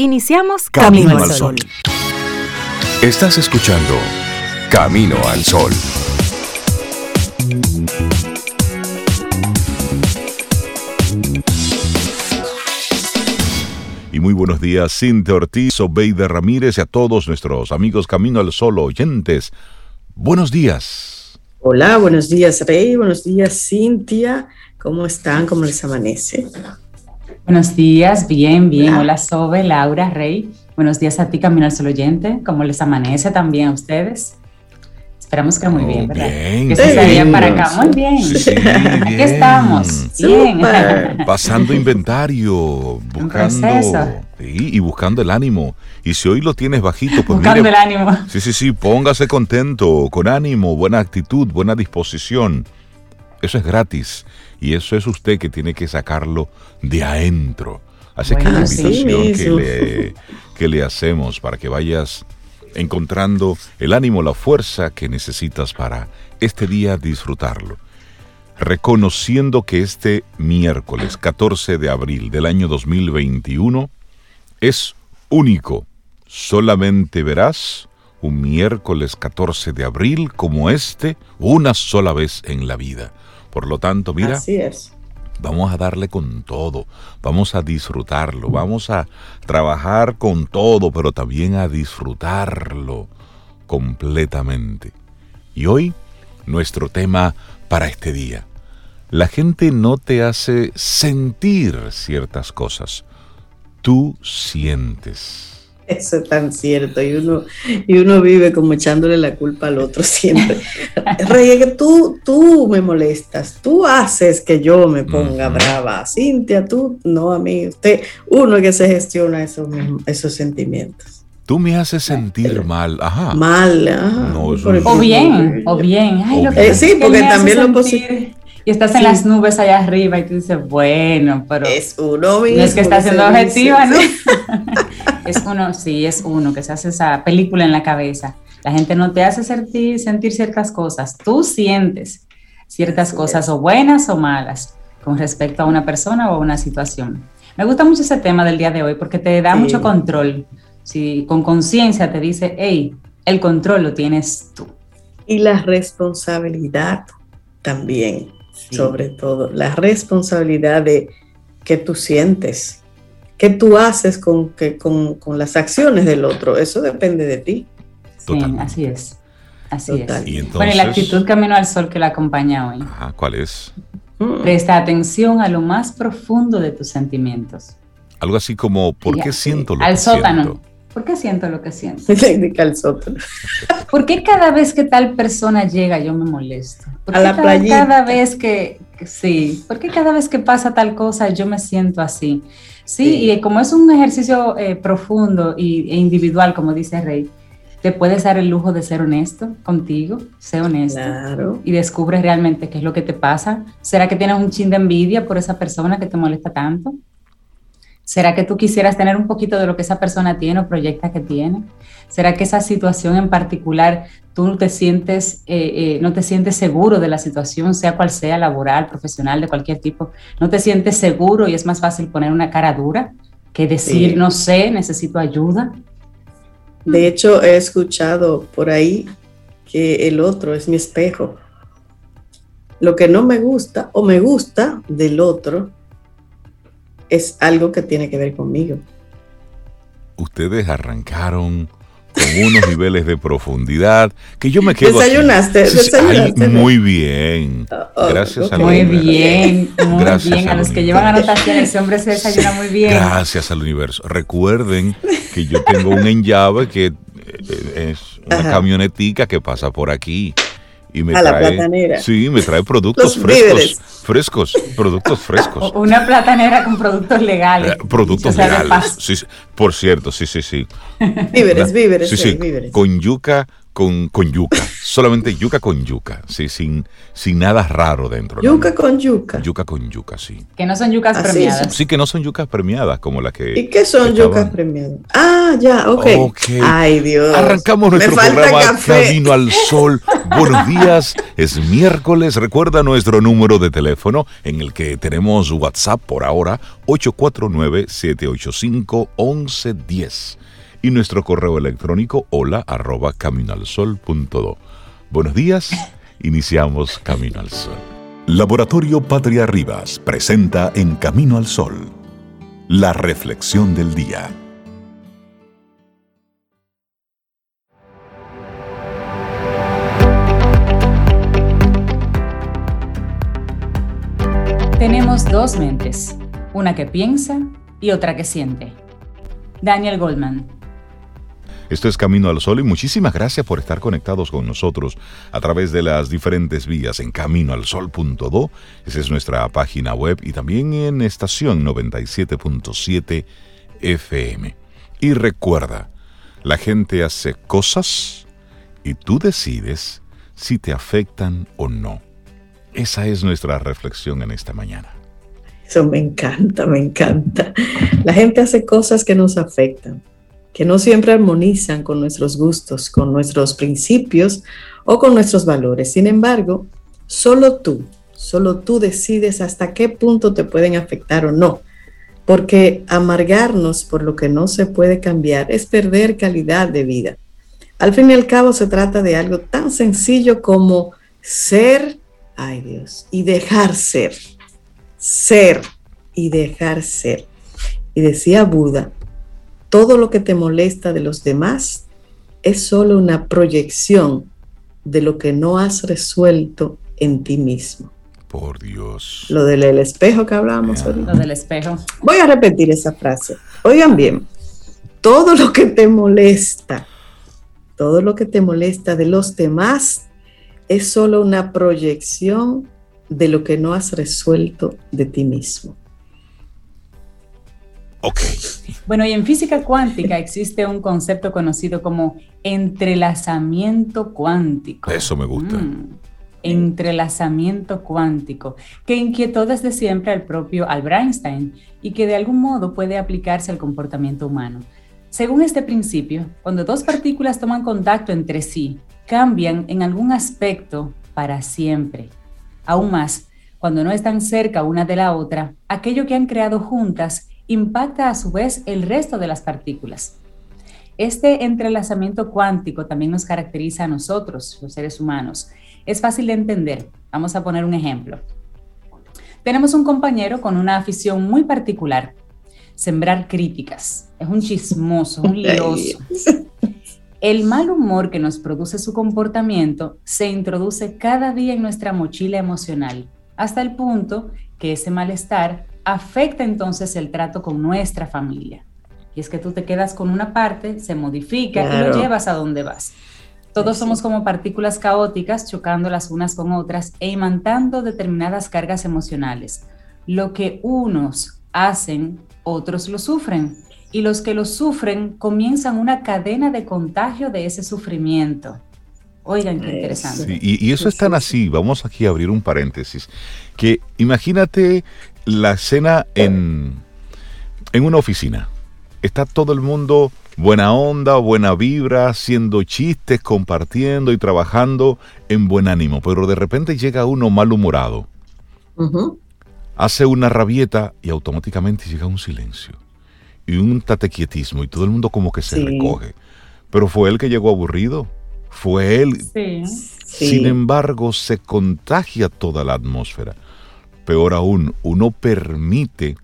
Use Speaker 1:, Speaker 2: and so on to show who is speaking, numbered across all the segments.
Speaker 1: Iniciamos Camino, al Sol.
Speaker 2: Estás escuchando Camino al Sol. Y muy buenos días, Cintia Ortiz, Obeida Ramírez y a todos nuestros amigos Camino al Sol oyentes. Buenos días.
Speaker 3: Hola, buenos días, Rey. Buenos días, Cintia. ¿Cómo están? ¿Cómo les amanece?
Speaker 4: Buenos días, bien, bien. Hola, Sobe, Laura, Rey. Buenos días a ti, Camino al Sol Oyente. ¿Cómo les amanece también a ustedes? Esperamos que muy bien, ¿verdad?
Speaker 2: Bien.
Speaker 4: Que se salían para acá. Muy bien.
Speaker 2: Sí,
Speaker 4: Aquí
Speaker 2: bien.
Speaker 4: estamos. Bien.
Speaker 2: Pasando inventario, buscando
Speaker 4: proceso.
Speaker 2: sí, y buscando el ánimo. Y si hoy lo tienes bajito, pues
Speaker 4: Buscando
Speaker 2: mire,
Speaker 4: el ánimo.
Speaker 2: Sí, sí, sí, póngase contento, con ánimo, buena actitud, buena disposición. Eso es gratis y eso es usted que tiene que sacarlo de adentro. Así que la
Speaker 4: sí
Speaker 2: invitación que le, que le hacemos para que vayas encontrando el ánimo, la fuerza que necesitas para este día disfrutarlo. Reconociendo que este miércoles 14 de abril del año 2021 es único. Solamente verás un miércoles 14 de abril como este una sola vez en la vida. Por lo tanto, mira,
Speaker 3: Así es.
Speaker 2: vamos a darle con todo, vamos a disfrutarlo, vamos a trabajar con todo, pero también a disfrutarlo completamente. Y hoy, nuestro tema para este día. La gente no te hace sentir ciertas cosas, tú sientes.
Speaker 3: Eso es tan cierto. Y uno, y uno vive como echándole la culpa al otro siempre. Rey, es que tú, tú me molestas. Tú haces que yo me ponga brava. Cintia, tú, no a mí. Usted, uno que se gestiona esos, mismos- esos sentimientos.
Speaker 2: Tú me haces sentir mal, ajá.
Speaker 3: Mal, ajá.
Speaker 2: No, eso
Speaker 4: O bien, o bien. Ay, lo
Speaker 2: O
Speaker 4: que
Speaker 2: bien.
Speaker 4: pasa
Speaker 3: Eh, sí,
Speaker 4: es que
Speaker 3: porque también lo
Speaker 4: sentir- Y estás en las nubes allá arriba y tú dices, bueno, pero
Speaker 3: Es uno mismo.
Speaker 4: no es que está siendo objetiva, ¿no? es uno, sí, es uno que se hace esa película en la cabeza. La gente no te hace sentir, sentir ciertas cosas. Tú sientes ciertas cosas, o buenas o malas, con respecto a una persona o a una situación. Me gusta mucho ese tema del día de hoy porque te da
Speaker 3: Sí.
Speaker 4: mucho control. Si con conciencia te dice, hey, el control lo tienes tú.
Speaker 3: Y la responsabilidad también,
Speaker 4: Sí.
Speaker 3: sobre todo, la responsabilidad de que tú sientes, que tú haces con, que, con, con las acciones del otro, eso depende de ti.
Speaker 4: Sí, así es. Así
Speaker 3: Total.
Speaker 4: es.
Speaker 2: Y entonces,
Speaker 4: Bueno, y la actitud camino al sol que la acompaña hoy.
Speaker 2: Ajá, ¿cuál es?
Speaker 3: Mm.
Speaker 4: Presta atención a lo más profundo de tus sentimientos.
Speaker 2: Algo así como, ¿por qué siento lo
Speaker 4: Al
Speaker 2: que
Speaker 4: sótano.
Speaker 2: siento?
Speaker 4: ¿Por qué siento lo que siento? ¿Por qué cada vez que tal persona llega yo me molesto? ¿Por
Speaker 3: A
Speaker 4: qué
Speaker 3: la
Speaker 4: cada,
Speaker 3: playita.
Speaker 4: cada vez que, que- sí, ¿por qué cada vez que pasa tal cosa yo me siento así? Sí,
Speaker 3: Sí.
Speaker 4: y como es un ejercicio eh, profundo y, e individual, como dice Rey, te puedes dar el lujo de ser honesto contigo, sé honesto.
Speaker 3: Claro.
Speaker 4: y descubres realmente qué es lo que te pasa. ¿Será que tienes un chin de envidia por esa persona que te molesta tanto? ¿Será que tú quisieras tener un poquito de lo que esa persona tiene o proyecta que tiene? ¿Será que esa situación en particular tú no te sientes, eh, eh, no te sientes seguro de la situación, sea cual sea, laboral, profesional, de cualquier tipo? ¿No te sientes seguro y es más fácil poner una cara dura que decir,
Speaker 3: Sí.
Speaker 4: no sé, necesito ayuda?
Speaker 3: De hecho, he escuchado por ahí que el otro es mi espejo. Lo que no me gusta o me gusta del otro es algo que tiene que ver conmigo.
Speaker 2: Ustedes arrancaron con unos niveles de profundidad que yo me quedo aquí.
Speaker 3: ¿Desayunaste?
Speaker 2: Ay,
Speaker 3: ¿Desayunaste?
Speaker 2: muy bien.
Speaker 3: Oh,
Speaker 2: Gracias
Speaker 3: ok.
Speaker 2: al
Speaker 4: Muy
Speaker 2: universo.
Speaker 4: bien, muy
Speaker 2: Gracias
Speaker 4: bien. A los que llevan anotaciones, ese hombre se desayuna muy bien.
Speaker 2: Gracias al universo. Recuerden que yo tengo un enllave que eh, es una
Speaker 3: Ajá.
Speaker 2: camionetica que pasa por aquí y me
Speaker 3: A la
Speaker 2: trae
Speaker 3: platanera.
Speaker 2: sí me trae productos
Speaker 3: Los
Speaker 2: frescos
Speaker 3: víveres.
Speaker 2: frescos productos frescos
Speaker 4: Una platanera con productos legales.
Speaker 2: Eh, productos
Speaker 4: O sea, de
Speaker 2: legales sí, sí. por cierto sí sí sí
Speaker 3: Víveres, víveres,
Speaker 2: sí,
Speaker 3: sí,
Speaker 2: sí,
Speaker 3: víveres.
Speaker 2: con yuca con, con yuca. Solamente yuca con yuca, sí, sin, sin nada raro dentro.
Speaker 3: Yuca con yuca.
Speaker 2: Yuca con yuca, sí.
Speaker 4: Que no son yucas
Speaker 3: Así
Speaker 4: premiadas.
Speaker 2: Sí, que no son yucas premiadas como la que.
Speaker 3: ¿Y qué son
Speaker 2: estaban-
Speaker 3: yucas premiadas? Ah, ya, ok.
Speaker 2: Ok.
Speaker 3: Ay, Dios.
Speaker 2: Arrancamos
Speaker 3: Me
Speaker 2: nuestro
Speaker 3: falta
Speaker 2: programa
Speaker 3: café.
Speaker 2: Camino al Sol. Buenos días, es miércoles. Recuerda nuestro número de teléfono en el que tenemos WhatsApp por ahora, 849-785-1110. Y nuestro correo electrónico, hola arroba caminoalsol.do. Buenos días, iniciamos Camino al Sol.
Speaker 5: Laboratorio Patria Rivas presenta En Camino al Sol, la reflexión del día.
Speaker 4: Tenemos dos mentes, una que piensa y otra que siente. Daniel Goldman.
Speaker 2: Esto es Camino al Sol y muchísimas gracias por estar conectados con nosotros a través de las diferentes vías en caminoalsol.do. Esa es nuestra página web y también en estación 97.7 FM. Y recuerda, la gente hace cosas y tú decides si te afectan o no. Esa es nuestra reflexión en esta mañana.
Speaker 3: Eso me encanta, me encanta. La gente hace cosas que nos afectan, que no siempre armonizan con nuestros gustos, con nuestros principios o con nuestros valores. Sin embargo, solo tú, solo tú decides hasta qué punto te pueden afectar o no. Porque amargarnos por lo que no se puede cambiar es perder calidad de vida. Al fin y al cabo se trata de algo tan sencillo como ser, ay Dios, y dejar ser ser y dejar ser. Y decía Buda, todo lo que te molesta de los demás es solo una proyección de lo que no has resuelto en ti mismo.
Speaker 2: Por Dios.
Speaker 3: Lo del el espejo que hablábamos ahorita.
Speaker 4: Lo del espejo.
Speaker 3: Voy a repetir esa frase. Oigan bien, todo lo que te molesta, todo lo que te molesta de los demás es solo una proyección de lo que no has resuelto de ti mismo.
Speaker 2: Ok.
Speaker 4: Bueno, y en física cuántica existe un concepto conocido como entrelazamiento cuántico.
Speaker 2: Eso me gusta.
Speaker 4: Mm, entrelazamiento cuántico, que inquietó desde siempre al propio Albert Einstein y que de algún modo puede aplicarse al comportamiento humano. Según este principio, cuando dos partículas toman contacto entre sí, cambian en algún aspecto para siempre. Aún más, cuando no están cerca una de la otra, aquello que han creado juntas impacta a su vez el resto de las partículas. Este entrelazamiento cuántico también nos caracteriza a nosotros, los seres humanos. Es fácil de entender. Vamos a poner un ejemplo. Tenemos un compañero con una afición muy particular, sembrar críticas. Es un chismoso, un lioso. El mal humor que nos produce su comportamiento se introduce cada día en nuestra mochila emocional, hasta el punto que ese malestar afecta entonces el trato con nuestra familia. Y es que tú te quedas con una parte, se modifica y lo llevas a donde vas. Todos
Speaker 3: Sí.
Speaker 4: somos como partículas caóticas chocando las unas con otras e imantando determinadas cargas emocionales. Lo que unos hacen, otros lo sufren. Y los que lo sufren comienzan una cadena de contagio de ese sufrimiento. Oigan, qué interesante.
Speaker 2: Sí, y, y eso es tan así, vamos aquí a abrir un paréntesis, que imagínate la escena en, en una oficina. Está todo el mundo buena onda, buena vibra, haciendo chistes, compartiendo y trabajando en buen ánimo, pero de repente llega uno malhumorado, hace una rabieta y automáticamente llega un silencio y un tatequietismo y todo el mundo como que se
Speaker 3: Sí.
Speaker 2: recoge. Pero fue él que llegó aburrido, fue él
Speaker 4: Sí.
Speaker 3: Sí.
Speaker 2: sin embargo, se contagia toda la atmósfera. Peor aún, uno permite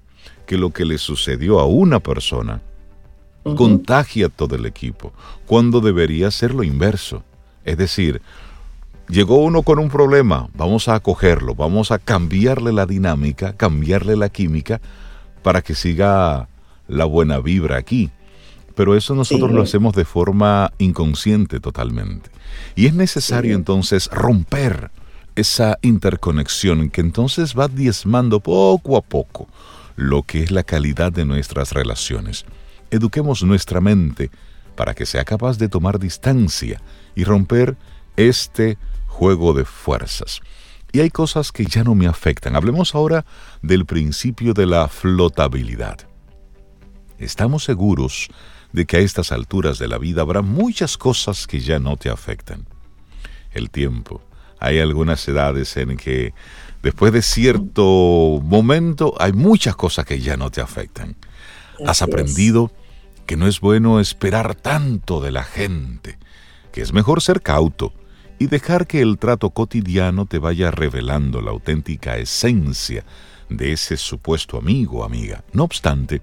Speaker 2: que lo que le sucedió a una persona contagie a todo el equipo, cuando debería ser lo inverso. Es decir, llegó uno con un problema, vamos a acogerlo, vamos a cambiarle la dinámica, cambiarle la química para que siga la buena vibra aquí. Pero eso nosotros
Speaker 3: Sí.
Speaker 2: lo hacemos de forma inconsciente totalmente. Y es necesario
Speaker 3: Sí.
Speaker 2: entonces romper esa interconexión que entonces va diezmando poco a poco lo que es la calidad de nuestras relaciones. Eduquemos nuestra mente para que sea capaz de tomar distancia y romper este juego de fuerzas. Y hay cosas que ya no me afectan. Hablemos ahora del principio de la flotabilidad. Estamos seguros de que a estas alturas de la vida habrá muchas cosas que ya no te afectan. El tiempo. Hay algunas edades en que después de cierto momento hay muchas cosas que ya no te afectan. Has aprendido que no es bueno esperar tanto de la gente, que es mejor ser cauto y dejar que el trato cotidiano te vaya revelando la auténtica esencia de ese supuesto amigo o amiga. No obstante,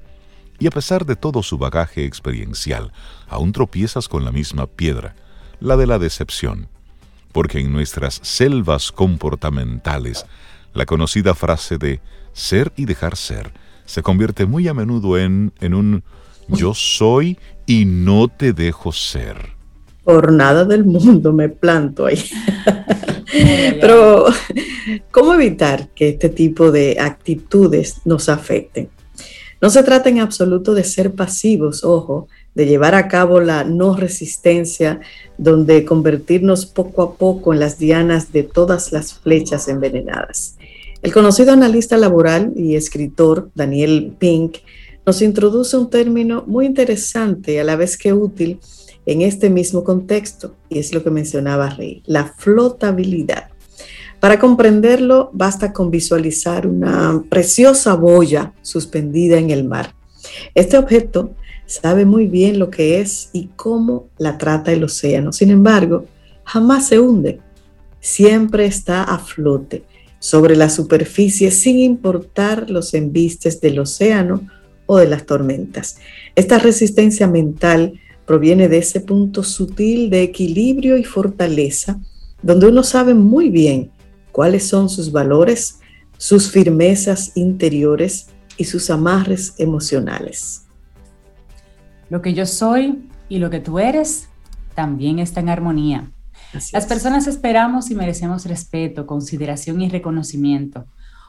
Speaker 2: y a pesar de todo su bagaje experiencial, aún tropiezas con la misma piedra, la de la decepción, porque en nuestras selvas comportamentales, la conocida frase de ser y dejar ser se convierte muy a menudo en, en un yo soy y no te dejo ser
Speaker 3: por nada del mundo me planto ahí. Pero, ¿cómo evitar que este tipo de actitudes nos afecten? No se trata en absoluto de ser pasivos, ojo, de llevar a cabo la no resistencia, donde convertirnos poco a poco en las dianas de todas las flechas envenenadas. El conocido analista laboral y escritor Daniel Pink nos introduce un término muy interesante a la vez que útil en este mismo contexto, y es lo que mencionaba Rey, la flotabilidad. Para comprenderlo, basta con visualizar una preciosa boya suspendida en el mar. Este objeto sabe muy bien lo que es y cómo la trata el océano. Sin embargo, jamás se hunde. Siempre está a flote sobre la superficie sin importar los embistes del océano o de las tormentas. Esta resistencia mental proviene de ese punto sutil de equilibrio y fortaleza, donde uno sabe muy bien cuáles son sus valores, sus firmezas interiores y sus amarres emocionales.
Speaker 4: Lo que yo soy y lo que tú eres también está en armonía. Las personas esperamos y merecemos respeto, consideración y reconocimiento.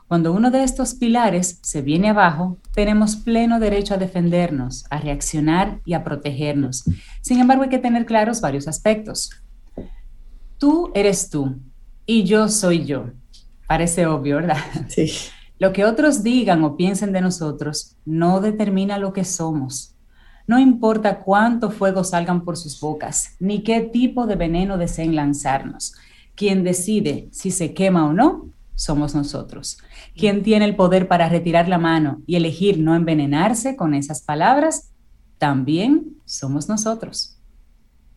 Speaker 4: Cuando uno de estos pilares se viene abajo, tenemos pleno derecho a defendernos, a reaccionar y a protegernos. Sin embargo, hay que tener claros varios aspectos. Tú eres tú y yo soy yo. Parece obvio, ¿verdad?
Speaker 3: Sí.
Speaker 4: Lo que otros digan o piensen de nosotros no determina lo que somos. No importa cuánto fuego salgan por sus bocas, ni qué tipo de veneno deseen lanzarnos. Quien decide si se quema o no somos nosotros. Quien tiene el poder para retirar la mano y elegir no envenenarse con esas palabras, también somos nosotros.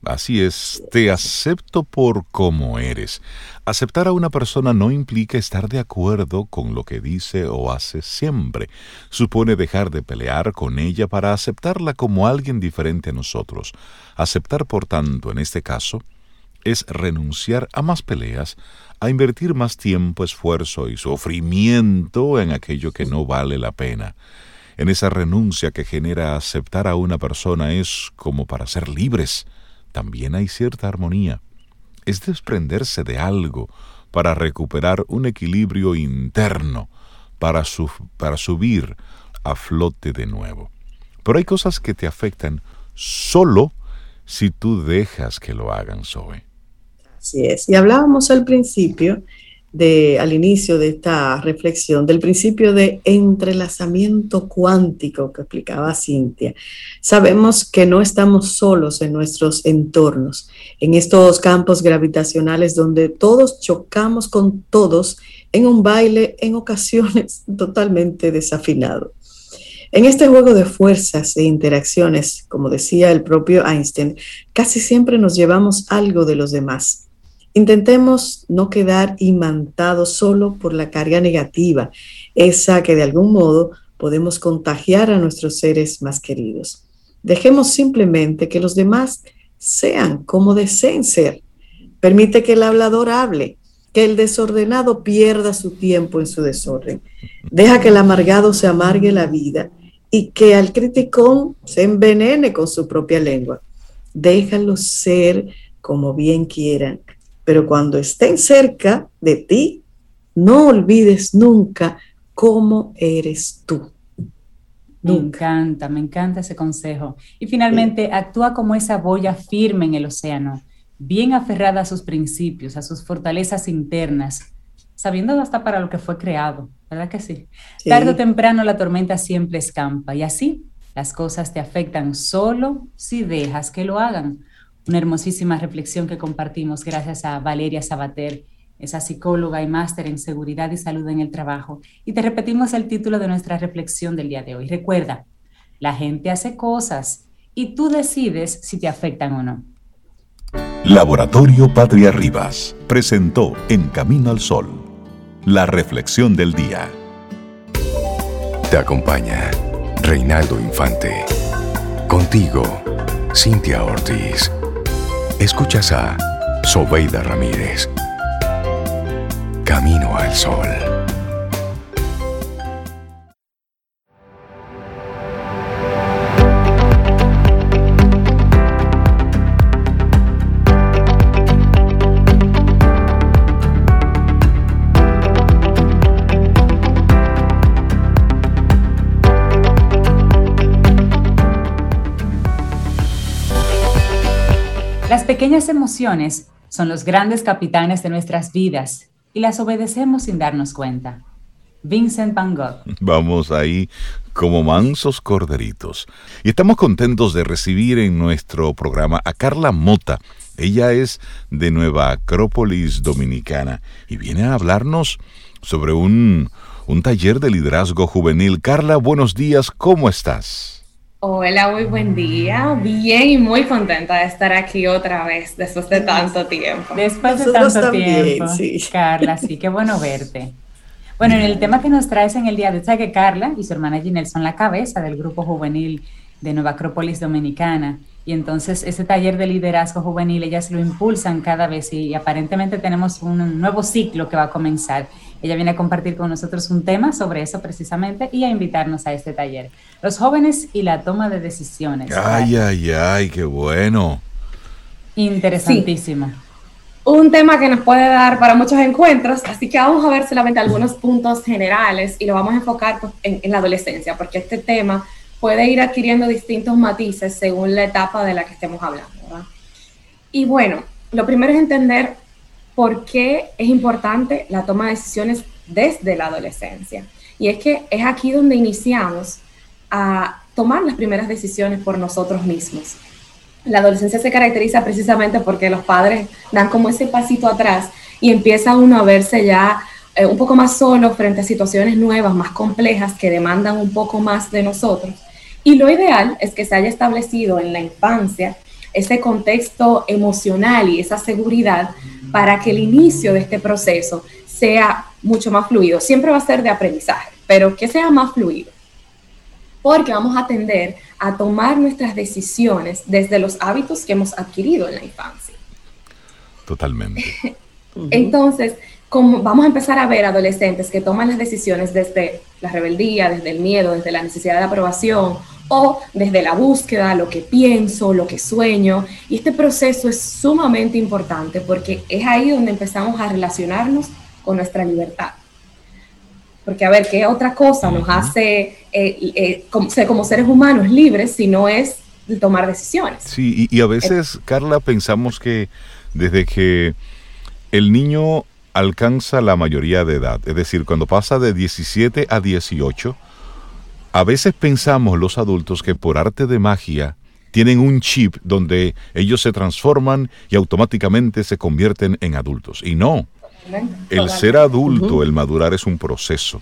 Speaker 2: Así es, te acepto por como eres. Aceptar a una persona no implica estar de acuerdo con lo que dice o hace siempre. Supone dejar de pelear con ella para aceptarla como alguien diferente a nosotros. Aceptar, por tanto, en este caso, es renunciar a más peleas, a invertir más tiempo, esfuerzo y sufrimiento en aquello que no vale la pena. En esa renuncia que genera aceptar a una persona es como para ser libres. También hay cierta armonía. Es desprenderse de algo para recuperar un equilibrio interno, para, subir a flote de nuevo. Pero hay cosas que te afectan solo si tú dejas que lo hagan, Zoe.
Speaker 3: Así es. Y hablábamos al principio, de, al inicio de esta reflexión, del principio de entrelazamiento cuántico que explicaba Cintia. Sabemos que no estamos solos en nuestros entornos, en estos campos gravitacionales donde todos chocamos con todos en un baile en ocasiones totalmente desafinado. En este juego de fuerzas e interacciones, como decía el propio Einstein, casi siempre nos llevamos algo de los demás Intentemos no quedar imantados solo por la carga negativa, esa que de algún modo podemos contagiar a nuestros seres más queridos. Dejemos simplemente que los demás sean como deseen ser. Permite que el hablador hable, que el desordenado pierda su tiempo en su desorden. Deja que el amargado se amargue la vida y que al criticón se envenene con su propia lengua. Déjalos ser como bien quieran pero cuando estén cerca de ti, no olvides nunca cómo eres tú.
Speaker 4: Me encanta, me encanta ese consejo. Y finalmente, actúa como esa boya firme en el océano, bien aferrada a sus principios, a sus fortalezas internas, sabiendo hasta para lo que fue creado, ¿verdad que sí? Tarde o temprano la tormenta siempre escampa y así las cosas te afectan solo si dejas que lo hagan. Una hermosísima reflexión que compartimos gracias a Valeria Sabater, esa psicóloga y máster en seguridad y salud en el trabajo. Y te repetimos el título de nuestra reflexión del día de hoy. Recuerda, la gente hace cosas y tú decides si te afectan o no.
Speaker 5: Laboratorio Patria Rivas presentó En Camino al Sol, la reflexión del día.
Speaker 6: Te acompaña Reinaldo Infante. Contigo, Cintia Ortiz. Escuchas a Sobeida Ramírez. Camino al Sol.
Speaker 4: Pequeñas emociones son los grandes capitanes de nuestras vidas y las obedecemos sin darnos cuenta. Vincent Van Gogh.
Speaker 2: Vamos ahí como mansos corderitos. Y estamos contentos de recibir en nuestro programa a Carla Mota. Ella es de Nueva Acrópolis Dominicana y viene a hablarnos sobre un, un taller de liderazgo juvenil. Carla, buenos días, ¿cómo estás?
Speaker 7: Hola, muy buen día. Bien y muy contenta de estar aquí otra vez después de tanto tiempo.
Speaker 4: Después de tanto tiempo, sí. Carla, sí, qué bueno verte. Bueno, en el tema que nos traes en el día de hoy, que Carla y su hermana Ginelle son la cabeza del grupo juvenil de Nueva Acrópolis Dominicana. Y entonces ese taller de liderazgo juvenil, ellas lo impulsan cada vez y aparentemente tenemos un nuevo ciclo que va a comenzar. Ella viene a compartir con nosotros un tema sobre eso precisamente y a invitarnos a este taller. Los jóvenes y la toma de decisiones.
Speaker 2: Ay, ay, ay, qué bueno.
Speaker 4: Interesantísimo.
Speaker 7: Un tema que nos puede dar para muchos encuentros, así que vamos a ver solamente algunos puntos generales y lo vamos a enfocar pues, en, la adolescencia, porque este tema puede ir adquiriendo distintos matices según la etapa de la que estemos hablando. Y bueno, lo primero es entender por qué es importante la toma de decisiones desde la adolescencia. Y es que es aquí donde iniciamos a tomar las primeras decisiones por nosotros mismos. La adolescencia se caracteriza precisamente porque los padres dan como ese pasito atrás y empieza uno a verse ya eh, un poco más solo frente a situaciones nuevas, más complejas, que demandan un poco más de nosotros. Y lo ideal es que se haya establecido en la infancia ese contexto emocional y esa seguridad para que el inicio de este proceso sea mucho más fluido. Siempre va a ser de aprendizaje, pero que sea más fluido. Porque vamos a tender a tomar nuestras decisiones desde los hábitos que hemos adquirido en la infancia.
Speaker 2: Totalmente.
Speaker 7: Entonces, como vamos a empezar a ver adolescentes que toman las decisiones desde la rebeldía, desde el miedo, desde la necesidad de aprobación o desde la búsqueda, lo que pienso, lo que sueño. Y este proceso es sumamente importante porque es ahí donde empezamos a relacionarnos con nuestra libertad. Porque a ver, ¿qué otra cosa nos hace eh, eh, como, como, seres humanos libres si no es tomar decisiones?
Speaker 2: Sí, y, y a veces, Carla, pensamos que desde que el niño alcanza la mayoría de edad, es decir, cuando pasa de 17 a 18, a veces pensamos los adultos que por arte de magia tienen un chip donde ellos se transforman y automáticamente se convierten en adultos. Y no, el ser adulto, el madurar es un proceso.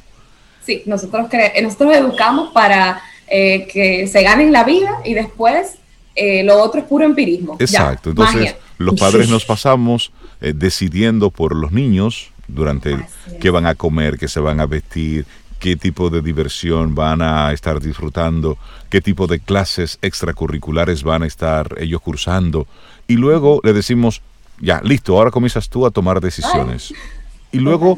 Speaker 7: Sí, nosotros, nosotros educamos para eh, que se ganen la vida y después eh, lo otro es puro empirismo.
Speaker 2: Exacto, entonces los padres nos pasamos eh, decidiendo por los niños durante qué van a comer, qué se van a vestir, qué tipo de diversión van a estar disfrutando, qué tipo de clases extracurriculares van a estar ellos cursando. Y luego le decimos, ya, listo, ahora comienzas tú a tomar decisiones. Y luego,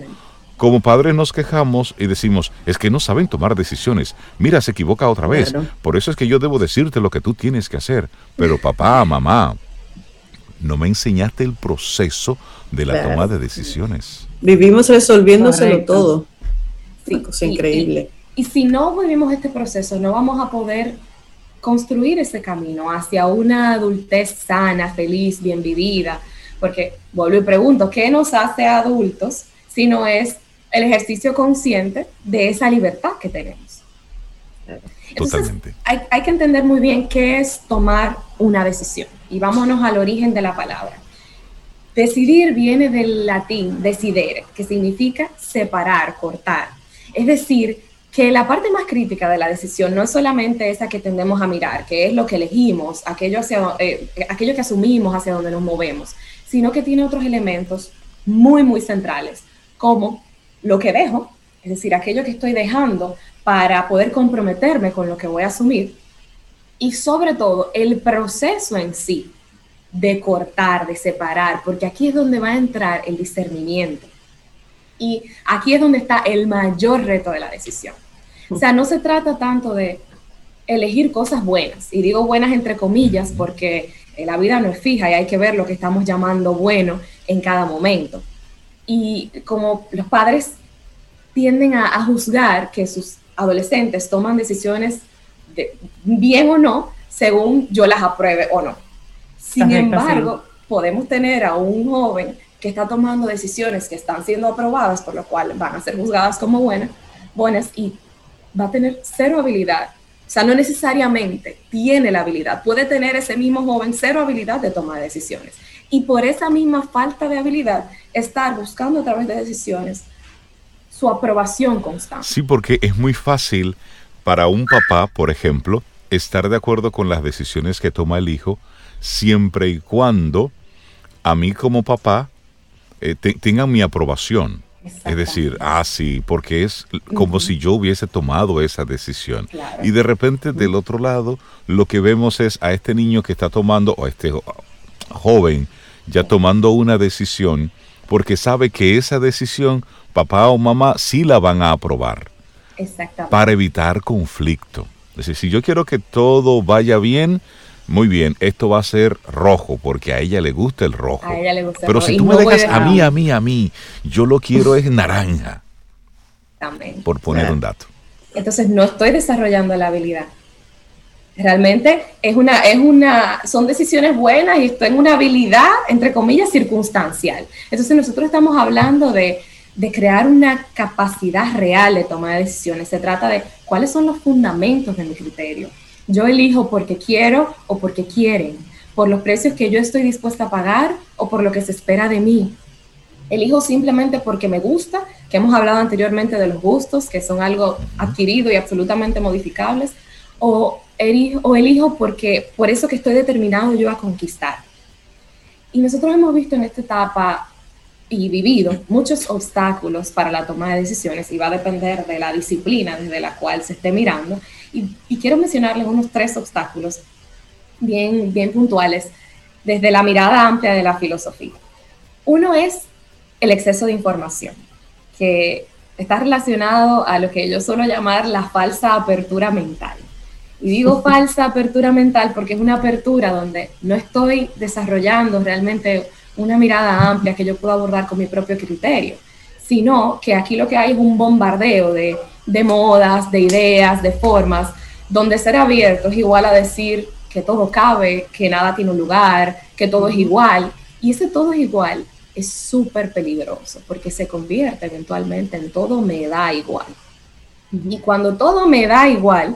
Speaker 2: como padres nos quejamos y decimos, es que no saben tomar decisiones. Mira, se equivoca otra vez. Por eso es que yo debo decirte lo que tú tienes que hacer. Pero papá, mamá, no me enseñaste el proceso de la toma de decisiones.
Speaker 3: Vivimos resolviéndoselo todo. Sí, cosa increíble.
Speaker 7: Y si no vivimos este proceso, no vamos a poder construir ese camino hacia una adultez sana, feliz, bien vivida. Porque vuelvo y pregunto, ¿qué nos hace adultos si no es el ejercicio consciente de esa libertad que tenemos? Totalmente. Hay, hay que entender muy bien qué es tomar una decisión. Y vámonos al origen de la palabra. Decidir viene del latín decidere, que significa separar, cortar. Es decir, que la parte más crítica de la decisión no es solamente esa que tendemos a mirar, que es lo que elegimos, aquello, eh, aquello que asumimos hacia donde nos movemos, sino que tiene otros elementos muy, muy centrales, como lo que dejo, es decir, aquello que estoy dejando para poder comprometerme con lo que voy a asumir, y sobre todo el proceso en sí, de cortar, de separar, porque aquí es donde va a entrar el discernimiento. Y aquí es donde está el mayor reto de la decisión. O sea, no se trata tanto de elegir cosas buenas, y digo buenas entre comillas porque la vida no es fija y hay que ver lo que estamos llamando bueno en cada momento. Y como los padres tienden a, juzgar que sus adolescentes toman decisiones de bien o no según yo las apruebe o no. Sin embargo, podemos tener a un joven que está tomando decisiones que están siendo aprobadas, por lo cual van a ser juzgadas como buenas, buenas y va a tener cero habilidad. O sea, no necesariamente tiene la habilidad. Puede tener ese mismo joven cero habilidad de tomar decisiones. Y por esa misma falta de habilidad, estar buscando a través de decisiones su aprobación constante.
Speaker 2: Sí, porque es muy fácil para un papá, por ejemplo, estar de acuerdo con las decisiones que toma el hijo, siempre y cuando a mí como papá eh, tengan mi aprobación. Es decir, ah, sí, porque es como si yo hubiese tomado esa decisión. Y de repente del otro lado, lo que vemos es a este niño que está tomando, o a este joven, ya tomando una decisión, porque sabe que esa decisión, papá o mamá, sí la van a aprobar. Para evitar conflicto. Es decir, si yo quiero que todo vaya bien, muy bien, esto va a ser rojo porque a ella le gusta el rojo.
Speaker 7: A ella le gusta
Speaker 2: Pero si tú me dejas a mí, a mí, a mí, yo lo quiero es naranja.
Speaker 7: También.
Speaker 2: Por poner un dato.
Speaker 7: Entonces no estoy desarrollando la habilidad. Realmente es una, es una, son decisiones buenas y estoy en una habilidad, entre comillas, circunstancial. Entonces nosotros estamos hablando de, de crear una capacidad real de tomar decisiones. Se trata de cuáles son los fundamentos de mi criterio yo elijo porque quiero o porque quieren, por los precios que yo estoy dispuesta a pagar o por lo que se espera de mí. Elijo simplemente porque me gusta, que hemos hablado anteriormente de los gustos, que son algo adquirido y absolutamente modificables, o elijo, o elijo porque por eso que estoy determinado yo a conquistar. Y nosotros hemos visto en esta etapa y vivido muchos obstáculos para la toma de decisiones y va a depender de la disciplina desde la cual se esté mirando y, quiero mencionarles unos tres obstáculos bien, bien puntuales desde la mirada amplia de la filosofía. Uno es el exceso de información, que está relacionado a lo que yo suelo llamar la falsa apertura mental. Y digo falsa apertura mental porque es una apertura donde no estoy desarrollando realmente una mirada amplia que yo puedo abordar con mi propio criterio, sino que aquí lo que hay es un bombardeo de de modas, de ideas, de formas, donde ser abierto es igual a decir que todo cabe, que nada tiene un lugar, que todo es igual. Y ese todo es igual es súper peligroso porque se convierte eventualmente en todo me da igual. Y cuando todo me da igual,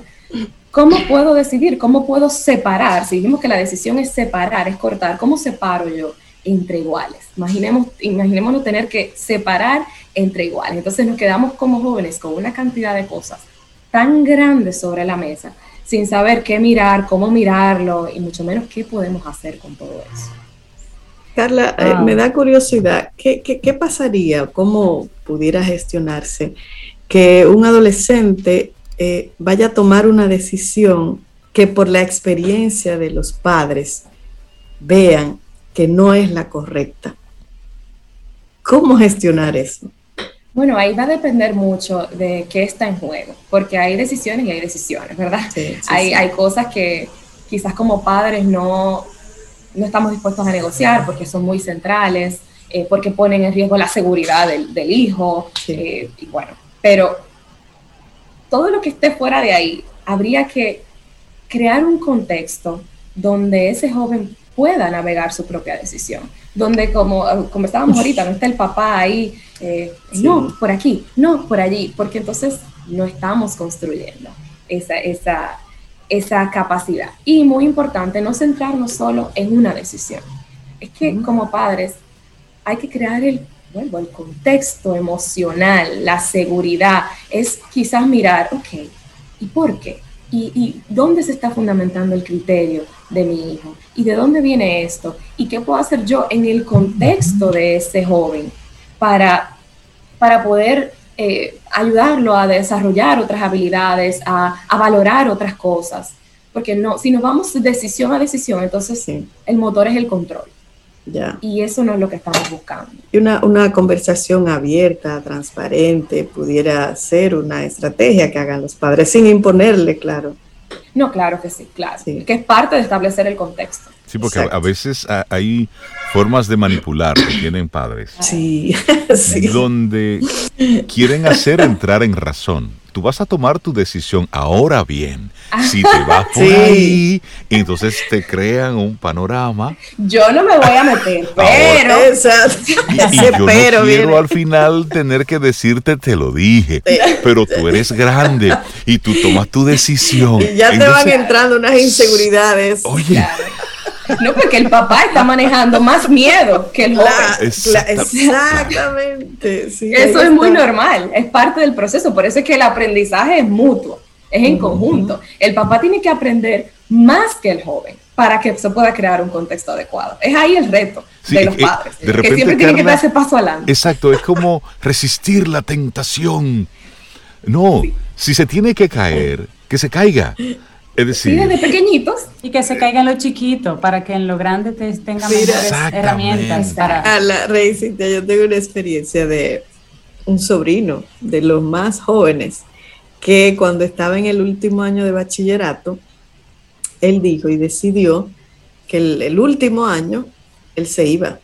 Speaker 7: ¿cómo puedo decidir? ¿Cómo puedo separar? Si dijimos que la decisión es separar, es cortar, ¿cómo separo yo entre iguales? Imaginemos, imaginémonos tener que separar entre iguales. Entonces nos quedamos como jóvenes con una cantidad de cosas tan grandes sobre la mesa, sin saber qué mirar, cómo mirarlo y mucho menos qué podemos hacer con todo eso.
Speaker 3: Carla, eh, me da curiosidad, ¿qué, ¿qué, pasaría, cómo pudiera gestionarse que un adolescente eh, vaya a tomar una decisión que por la experiencia de los padres vean que no es la correcta? ¿Cómo gestionar eso?
Speaker 7: Bueno, ahí va a depender mucho de qué está en juego, porque hay decisiones y hay decisiones, ¿verdad? hay, hay cosas que quizás como padres no, no estamos dispuestos a negociar porque son muy centrales, eh, porque ponen en riesgo la seguridad del, hijo, eh, y bueno, pero todo lo que esté fuera de ahí, habría que crear un contexto donde ese joven pueda navegar su propia decisión, donde como, como estábamos ahorita, no está el papá ahí, eh, no, por aquí, no, por allí, porque entonces no estamos construyendo esa, esa, esa capacidad. Y muy importante, no centrarnos solo en una decisión. Es que como padres hay que crear el, bueno, el contexto emocional, la seguridad, es quizás mirar, ok, ¿y por qué? ¿Y, dónde se está fundamentando el criterio de mi hijo? ¿Y de dónde viene esto? ¿Y qué puedo hacer yo en el contexto de ese joven para, para poder eh, ayudarlo a desarrollar otras habilidades, a, valorar otras cosas? Porque no, si nos vamos de decisión a decisión, entonces el motor es el control. Y eso no es lo que estamos buscando.
Speaker 3: Y una, una conversación abierta, transparente, pudiera ser una estrategia que hagan los padres sin imponerle, claro.
Speaker 7: No, claro que sí, claro. Que es parte de establecer el contexto.
Speaker 2: Sí, porque a veces hay formas de manipular que tienen padres.
Speaker 3: Sí, sí.
Speaker 2: Donde quieren hacer entrar en razón tú vas a tomar tu decisión ahora bien. Si te vas por ahí, entonces te crean un panorama.
Speaker 7: Yo no me voy a meter, pero.
Speaker 2: y, yo no quiero al final tener que decirte, te lo dije, pero tú eres grande y tú tomas tu decisión.
Speaker 3: Y ya te van entrando unas inseguridades.
Speaker 2: Oye.
Speaker 7: No, porque el papá está manejando más miedo que el joven.
Speaker 3: exactamente.
Speaker 7: Eso es muy normal, es parte del proceso. Por eso es que el aprendizaje es mutuo, es en conjunto. El papá tiene que aprender más que el joven para que se pueda crear un contexto adecuado. Es ahí el reto de los padres,
Speaker 2: de repente,
Speaker 7: que siempre tienen que dar ese paso adelante.
Speaker 2: Exacto, es como resistir la tentación. No, si se tiene que caer, que se caiga. Es decir,
Speaker 7: de pequeñitos.
Speaker 4: Y que se caigan los chiquitos para que en lo grande te tengan mejores herramientas para.
Speaker 3: A la Rey yo tengo una experiencia de un sobrino de los más jóvenes que cuando estaba en el último año de bachillerato, él dijo y decidió que el, último año él se iba.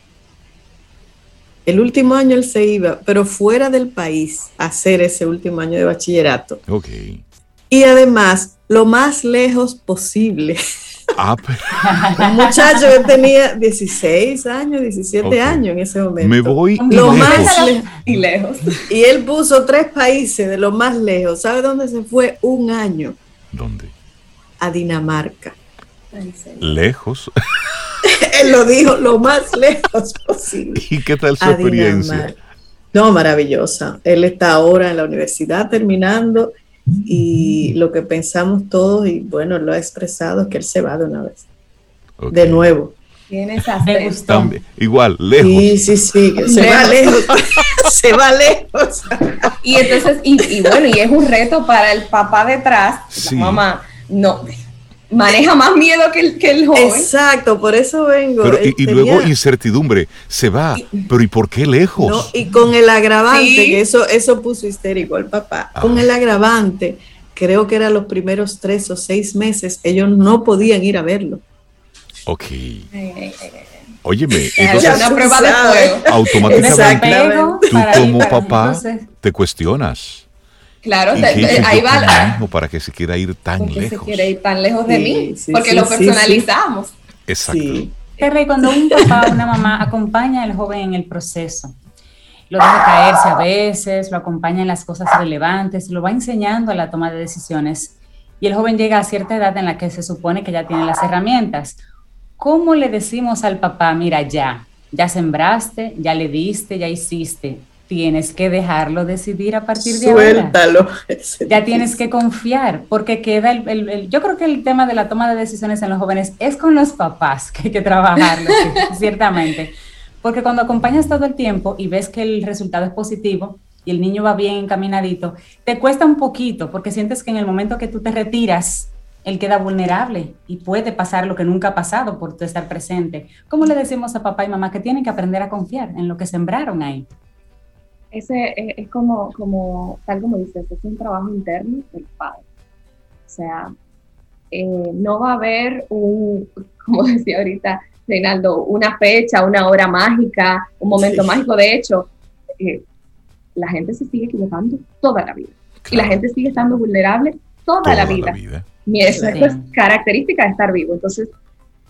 Speaker 3: El último año él se iba, pero fuera del país a hacer ese último año de bachillerato.
Speaker 2: Ok.
Speaker 3: Y además lo más lejos posible.
Speaker 2: Ah,
Speaker 3: Un muchacho que tenía 16 años, 17 años en ese momento.
Speaker 2: Me voy
Speaker 3: lo más y lejos. Y él puso tres países de lo más lejos. ¿Sabe dónde se fue un año?
Speaker 2: ¿Dónde?
Speaker 3: A Dinamarca.
Speaker 2: Lejos.
Speaker 3: él lo dijo lo más lejos posible.
Speaker 2: ¿Y qué tal su experiencia?
Speaker 3: No, maravillosa. Él está ahora en la universidad terminando y lo que pensamos todos, y bueno, lo ha expresado, es que él se va de una vez. De nuevo.
Speaker 7: Tienes
Speaker 2: También, igual, lejos.
Speaker 3: Sí, sí, sí, se va lejos. se va lejos.
Speaker 7: y entonces, y, bueno, y es un reto para el papá detrás, la mamá, no, maneja más miedo que el, que el joven.
Speaker 3: Exacto, por eso vengo.
Speaker 2: y, luego incertidumbre, se va, pero ¿y por qué lejos?
Speaker 3: y con el agravante, que eso, eso puso histérico al papá, ah. con el agravante, creo que eran los primeros tres o seis meses, ellos no podían ir a verlo.
Speaker 2: Ok. Óyeme, entonces,
Speaker 7: una prueba de
Speaker 2: automáticamente tú como papá te cuestionas.
Speaker 7: Claro, ahí va.
Speaker 2: O para que se quiera ir tan lejos.
Speaker 7: se quiere ir tan lejos de mí, porque lo personalizamos.
Speaker 2: Exacto.
Speaker 4: cuando un papá o una mamá acompaña al joven en el proceso, lo deja caerse a veces, lo acompaña en las cosas relevantes, lo va enseñando a la toma de decisiones y el joven llega a cierta edad en la que se supone que ya tiene las herramientas. ¿Cómo le decimos al papá, mira, ya, ya sembraste, ya le diste, ya hiciste, tienes que dejarlo decidir a partir de
Speaker 3: Suéltalo.
Speaker 4: ahora. Ya tienes que confiar, porque queda el, Yo creo que el tema de la toma de decisiones en los jóvenes es con los papás que hay que trabajarlo, ciertamente. Porque cuando acompañas todo el tiempo y ves que el resultado es positivo y el niño va bien encaminadito, te cuesta un poquito porque sientes que en el momento que tú te retiras, él queda vulnerable y puede pasar lo que nunca ha pasado por tu estar presente. ¿Cómo le decimos a papá y mamá que tienen que aprender a confiar en lo que sembraron ahí?
Speaker 7: Ese es, como, como, tal como dices, es un trabajo interno del padre. O sea, eh, no va a haber un, como decía ahorita Reinaldo, una fecha, una hora mágica, un momento mágico. De hecho, eh, la gente se sigue equivocando toda la vida. Y la gente sigue estando vulnerable toda, la vida. Mi esa es característica de estar vivo. Entonces,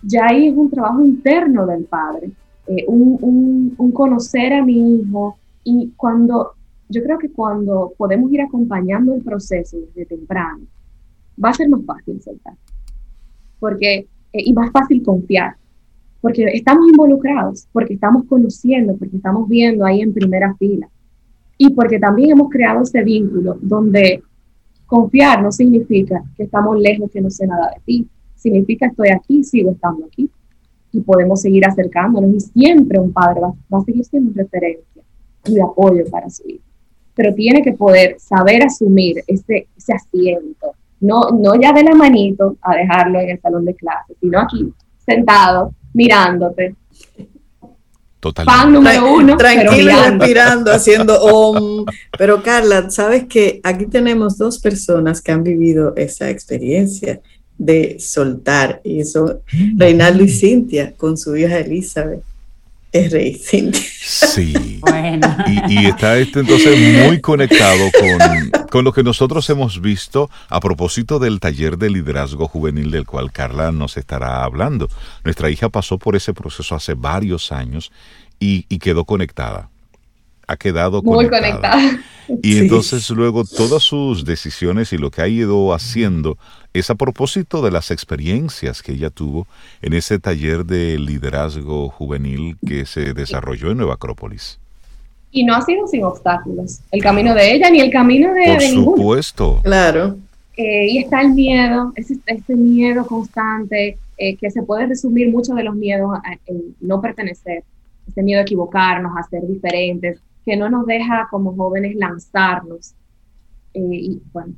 Speaker 7: ya ahí es un trabajo interno del padre, eh, un, un, conocer a mi hijo y cuando, yo creo que cuando podemos ir acompañando el proceso desde temprano, va a ser más fácil soltar, porque, eh, y más fácil confiar, porque estamos involucrados, porque estamos conociendo, porque estamos viendo ahí en primera fila. Y porque también hemos creado ese vínculo donde confiar no significa que estamos lejos, que no sé nada de ti, significa estoy aquí, sigo estando aquí. Y podemos seguir acercándonos y siempre un padre va, a seguir siendo referencia y de apoyo para su hijo. Pero tiene que poder saber asumir ese, ese asiento, no, no ya de la manito a dejarlo en el salón de clases, sino aquí sentado, mirándote,
Speaker 2: Totalmente.
Speaker 3: número uno. Tranquilo, respirando, haciendo om. Pero Carla, sabes que aquí tenemos dos personas que han vivido esa experiencia de soltar. Y eso, Reinaldo y Cintia, con su hija Elizabeth. Es rey, Cintia.
Speaker 2: Sí. Bueno. Y, está este entonces muy conectado con, con lo que nosotros hemos visto a propósito del taller de liderazgo juvenil del cual Carla nos estará hablando. Nuestra hija pasó por ese proceso hace varios años y, quedó conectada. Ha quedado Muy conectada. Y entonces luego todas sus decisiones y lo que ha ido haciendo es a propósito de las experiencias que ella tuvo en ese taller de liderazgo juvenil que se desarrolló en Nueva Acrópolis.
Speaker 7: Y no ha sido sin obstáculos, el camino de ella ni el camino de,
Speaker 2: Por supuesto.
Speaker 3: Claro.
Speaker 7: Eh, y está el miedo, ese, miedo constante, eh, que se puede resumir mucho de los miedos en no pertenecer, ese miedo a equivocarnos, a ser diferentes, que no nos deja como jóvenes lanzarnos. Eh, y bueno,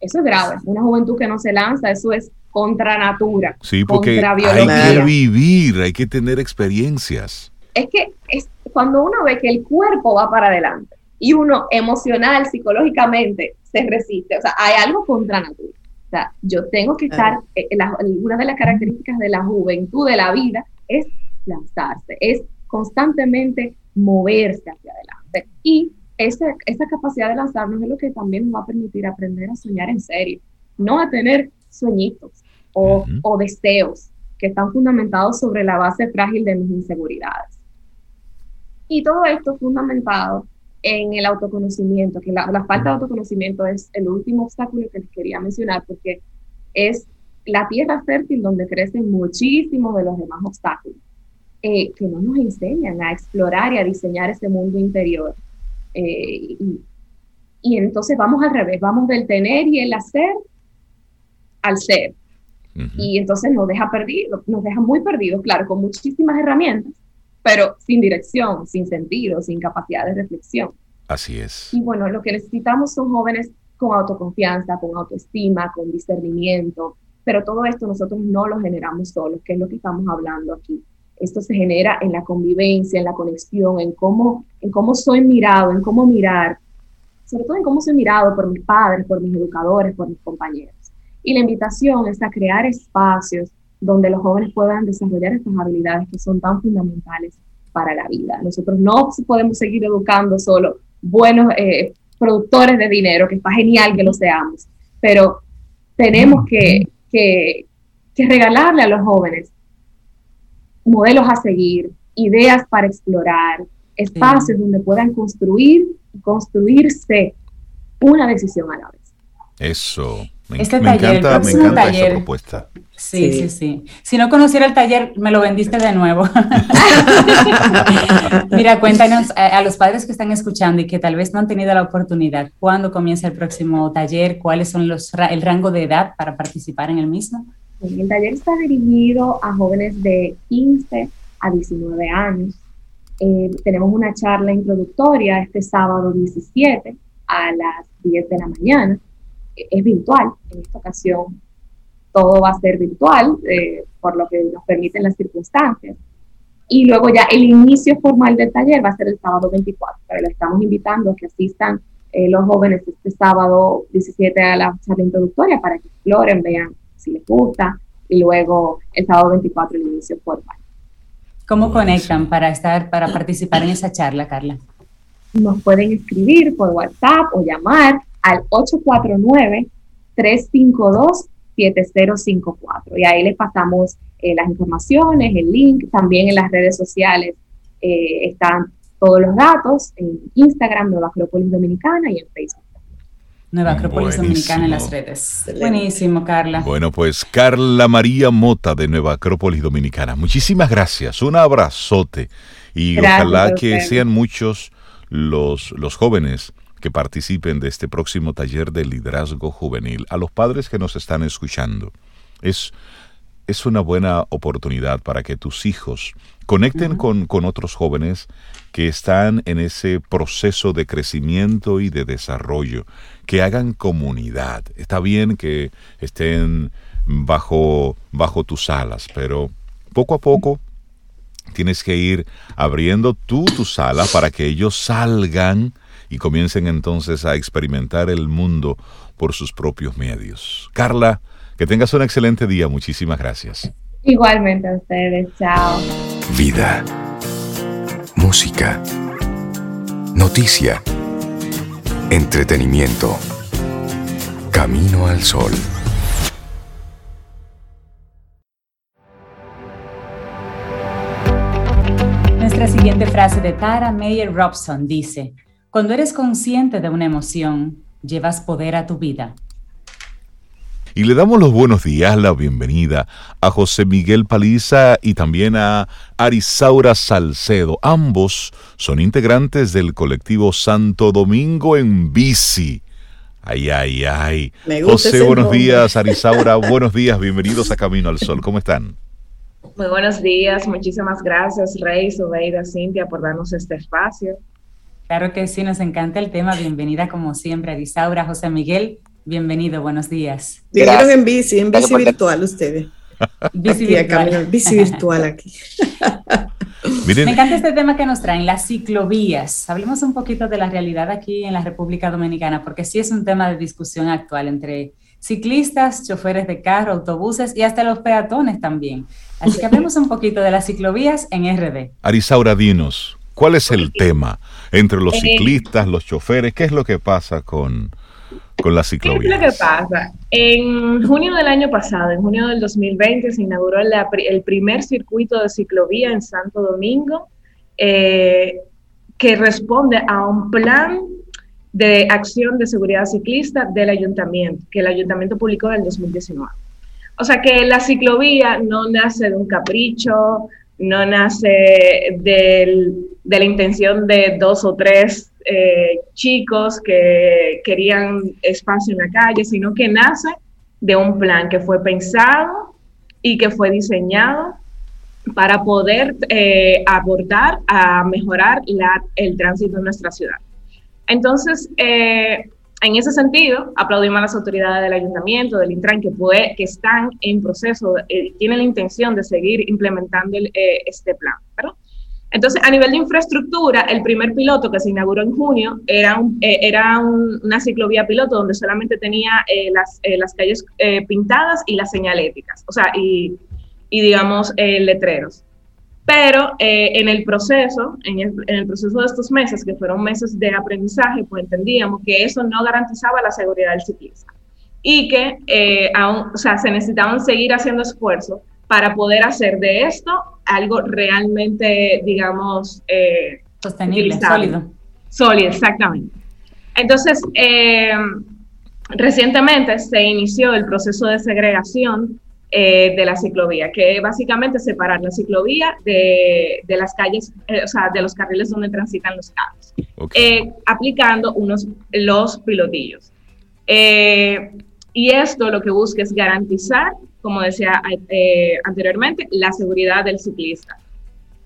Speaker 7: eso es grave. Una juventud que no se lanza, eso es contra natura.
Speaker 2: Sí, porque hay que vivir, hay que tener experiencias.
Speaker 7: Es que es cuando uno ve que el cuerpo va para adelante y uno emocional, psicológicamente se resiste, o sea, hay algo contra natura. O sea, yo tengo que estar, eh, una de las características de la juventud, de la vida, es lanzarse, es constantemente moverse hacia adelante. Y esa, esa capacidad de lanzarnos es lo que también nos va a permitir aprender a soñar en serio, no a tener sueñitos o, o deseos que están fundamentados sobre la base frágil de mis inseguridades. Y todo esto fundamentado en el autoconocimiento, que la, la, falta de autoconocimiento es el último obstáculo que les quería mencionar, porque es la tierra fértil donde crecen muchísimos de los demás obstáculos, eh, que no nos enseñan a explorar y a diseñar ese mundo interior eh, y, entonces vamos al revés, vamos del tener y el hacer al ser. Y entonces nos deja perdido, nos deja muy perdidos, claro, con muchísimas herramientas, pero sin dirección, sin sentido, sin capacidad de reflexión.
Speaker 2: Así es.
Speaker 7: Y bueno, lo que necesitamos son jóvenes con autoconfianza, con autoestima, con discernimiento, pero todo esto nosotros no lo generamos solos, que es lo que estamos hablando aquí. Esto se genera en la convivencia, en la conexión, en cómo, en cómo soy mirado, en cómo mirar, sobre todo en cómo soy mirado por mis padres, por mis educadores, por mis compañeros. Y la invitación es a crear espacios donde los jóvenes puedan desarrollar estas habilidades que son tan fundamentales para la vida. Nosotros no podemos seguir educando solo buenos eh, productores de dinero, que está genial que lo seamos, pero tenemos que, regalarle a los jóvenes modelos a seguir, ideas para explorar, espacios donde puedan construir y construirse una decisión a la vez.
Speaker 2: Eso. Me, este encanta, me encanta esa propuesta.
Speaker 4: Sí, sí, sí, Si no conociera el taller, me lo vendiste de nuevo. Mira, cuéntanos a, los padres que están escuchando y que tal vez no han tenido la oportunidad, ¿cuándo comienza el próximo taller? ¿Cuáles son los el rango de edad para participar en el mismo?
Speaker 7: El taller está dirigido a jóvenes de 15 a 19 años. Eh, tenemos una charla introductoria este sábado 17 a las 10 de la mañana. Es virtual, en esta ocasión todo va a ser virtual, eh, por lo que nos permiten las circunstancias. Y luego ya el inicio formal del taller va a ser el sábado 24, pero le estamos invitando a que asistan eh, los jóvenes este sábado 17 a la charla introductoria para que exploren, vean si les gusta, y luego el sábado 24 el inicio formal.
Speaker 4: ¿Cómo conectan para estar, para participar en esa charla, Carla?
Speaker 7: Nos pueden escribir por WhatsApp o llamar al 849-352-7054. Y ahí les pasamos eh, las informaciones, el link, también en las redes sociales eh, están todos los datos, en Instagram, Nueva Acrópolis Dominicana y en Facebook.
Speaker 4: Nueva Acrópolis Dominicana en las redes. Buenísimo, Carla.
Speaker 2: Bueno, pues Carla María Mota de Nueva Acrópolis Dominicana. Muchísimas gracias. Un abrazote. Y ojalá que sean muchos los, los jóvenes que participen de este próximo taller de liderazgo juvenil. A los padres que nos están escuchando. Es, es una buena oportunidad para que tus hijos conecten con, con otros jóvenes que están en ese proceso de crecimiento y de desarrollo que hagan comunidad. Está bien que estén bajo, bajo tus alas, pero poco a poco tienes que ir abriendo tú tu sala para que ellos salgan y comiencen entonces a experimentar el mundo por sus propios medios. Carla, que tengas un excelente día. Muchísimas gracias.
Speaker 7: Igualmente a ustedes. Chao.
Speaker 6: Vida. Música. Noticia Entretenimiento. Camino al sol.
Speaker 4: Nuestra siguiente frase de Tara Mayer Robson dice, cuando eres consciente de una emoción, llevas poder a tu vida.
Speaker 2: Y le damos los buenos días, la bienvenida a José Miguel Paliza y también a Arisaura Salcedo. Ambos son integrantes del colectivo Santo Domingo en Bici. Ay, ay, ay. José, buenos días. Arisaura, buenos días. Bienvenidos a Camino al Sol. ¿Cómo están?
Speaker 8: Muy buenos días. Muchísimas gracias, Rey, Sobeida, Cintia, por darnos este espacio.
Speaker 4: Claro que sí, nos encanta el tema. Bienvenida como siempre, Arisaura, José Miguel. Bienvenido, buenos días.
Speaker 3: Vinieron en bici, en bici virtual ustedes. Bici virtual. bici virtual aquí.
Speaker 4: Me encanta este tema que nos traen, las ciclovías. Hablemos un poquito de la realidad aquí en la República Dominicana, porque sí es un tema de discusión actual entre ciclistas, choferes de carro, autobuses y hasta los peatones también. Así que hablemos un poquito de las ciclovías en RD.
Speaker 2: Arisaura, dinos, ¿cuál es el tema entre los eh, ciclistas, los choferes? ¿Qué es lo que pasa con, con la ciclovía.
Speaker 8: ¿Qué es lo que pasa? En junio del año pasado, en junio del 2020, se inauguró el primer circuito de ciclovía en Santo Domingo, eh, que responde a un plan de acción de seguridad ciclista del ayuntamiento, que el ayuntamiento publicó en el 2019. O sea que la ciclovía no nace de un capricho, no nace de la intención de dos o tres eh, chicos que querían espacio en la calle, sino que nace de un plan que fue pensado y que fue diseñado para poder eh, aportar a mejorar el tránsito en nuestra ciudad. Entonces, eh, en ese sentido, aplaudimos a las autoridades del ayuntamiento, del Intran, que, puede, que están en proceso, tienen la intención de seguir implementando este plan. ¿verdad? Entonces, a nivel de infraestructura, el primer piloto que se inauguró en junio era, eh, era una ciclovía piloto donde solamente tenía eh, las, eh, las, calles pintadas y las señaléticas, o sea, y, y digamos, letreros. Pero en el proceso, en el, en el, proceso de estos meses, que fueron meses de aprendizaje, pues entendíamos que eso no garantizaba la seguridad del ciclista y que aún, o sea, se necesitaban seguir haciendo esfuerzos para poder hacer de esto algo realmente, digamos,
Speaker 4: eh, sostenible, sólido.
Speaker 8: Sólido, exactamente. Entonces, eh, recientemente se inició el proceso de segregación eh, de la ciclovía, que básicamente separar la ciclovía de, las calles, o sea, de los carriles donde transitan los carros, aplicando unos, los pilotillos. y esto lo que busca es garantizar como decía eh, anteriormente, la seguridad del ciclista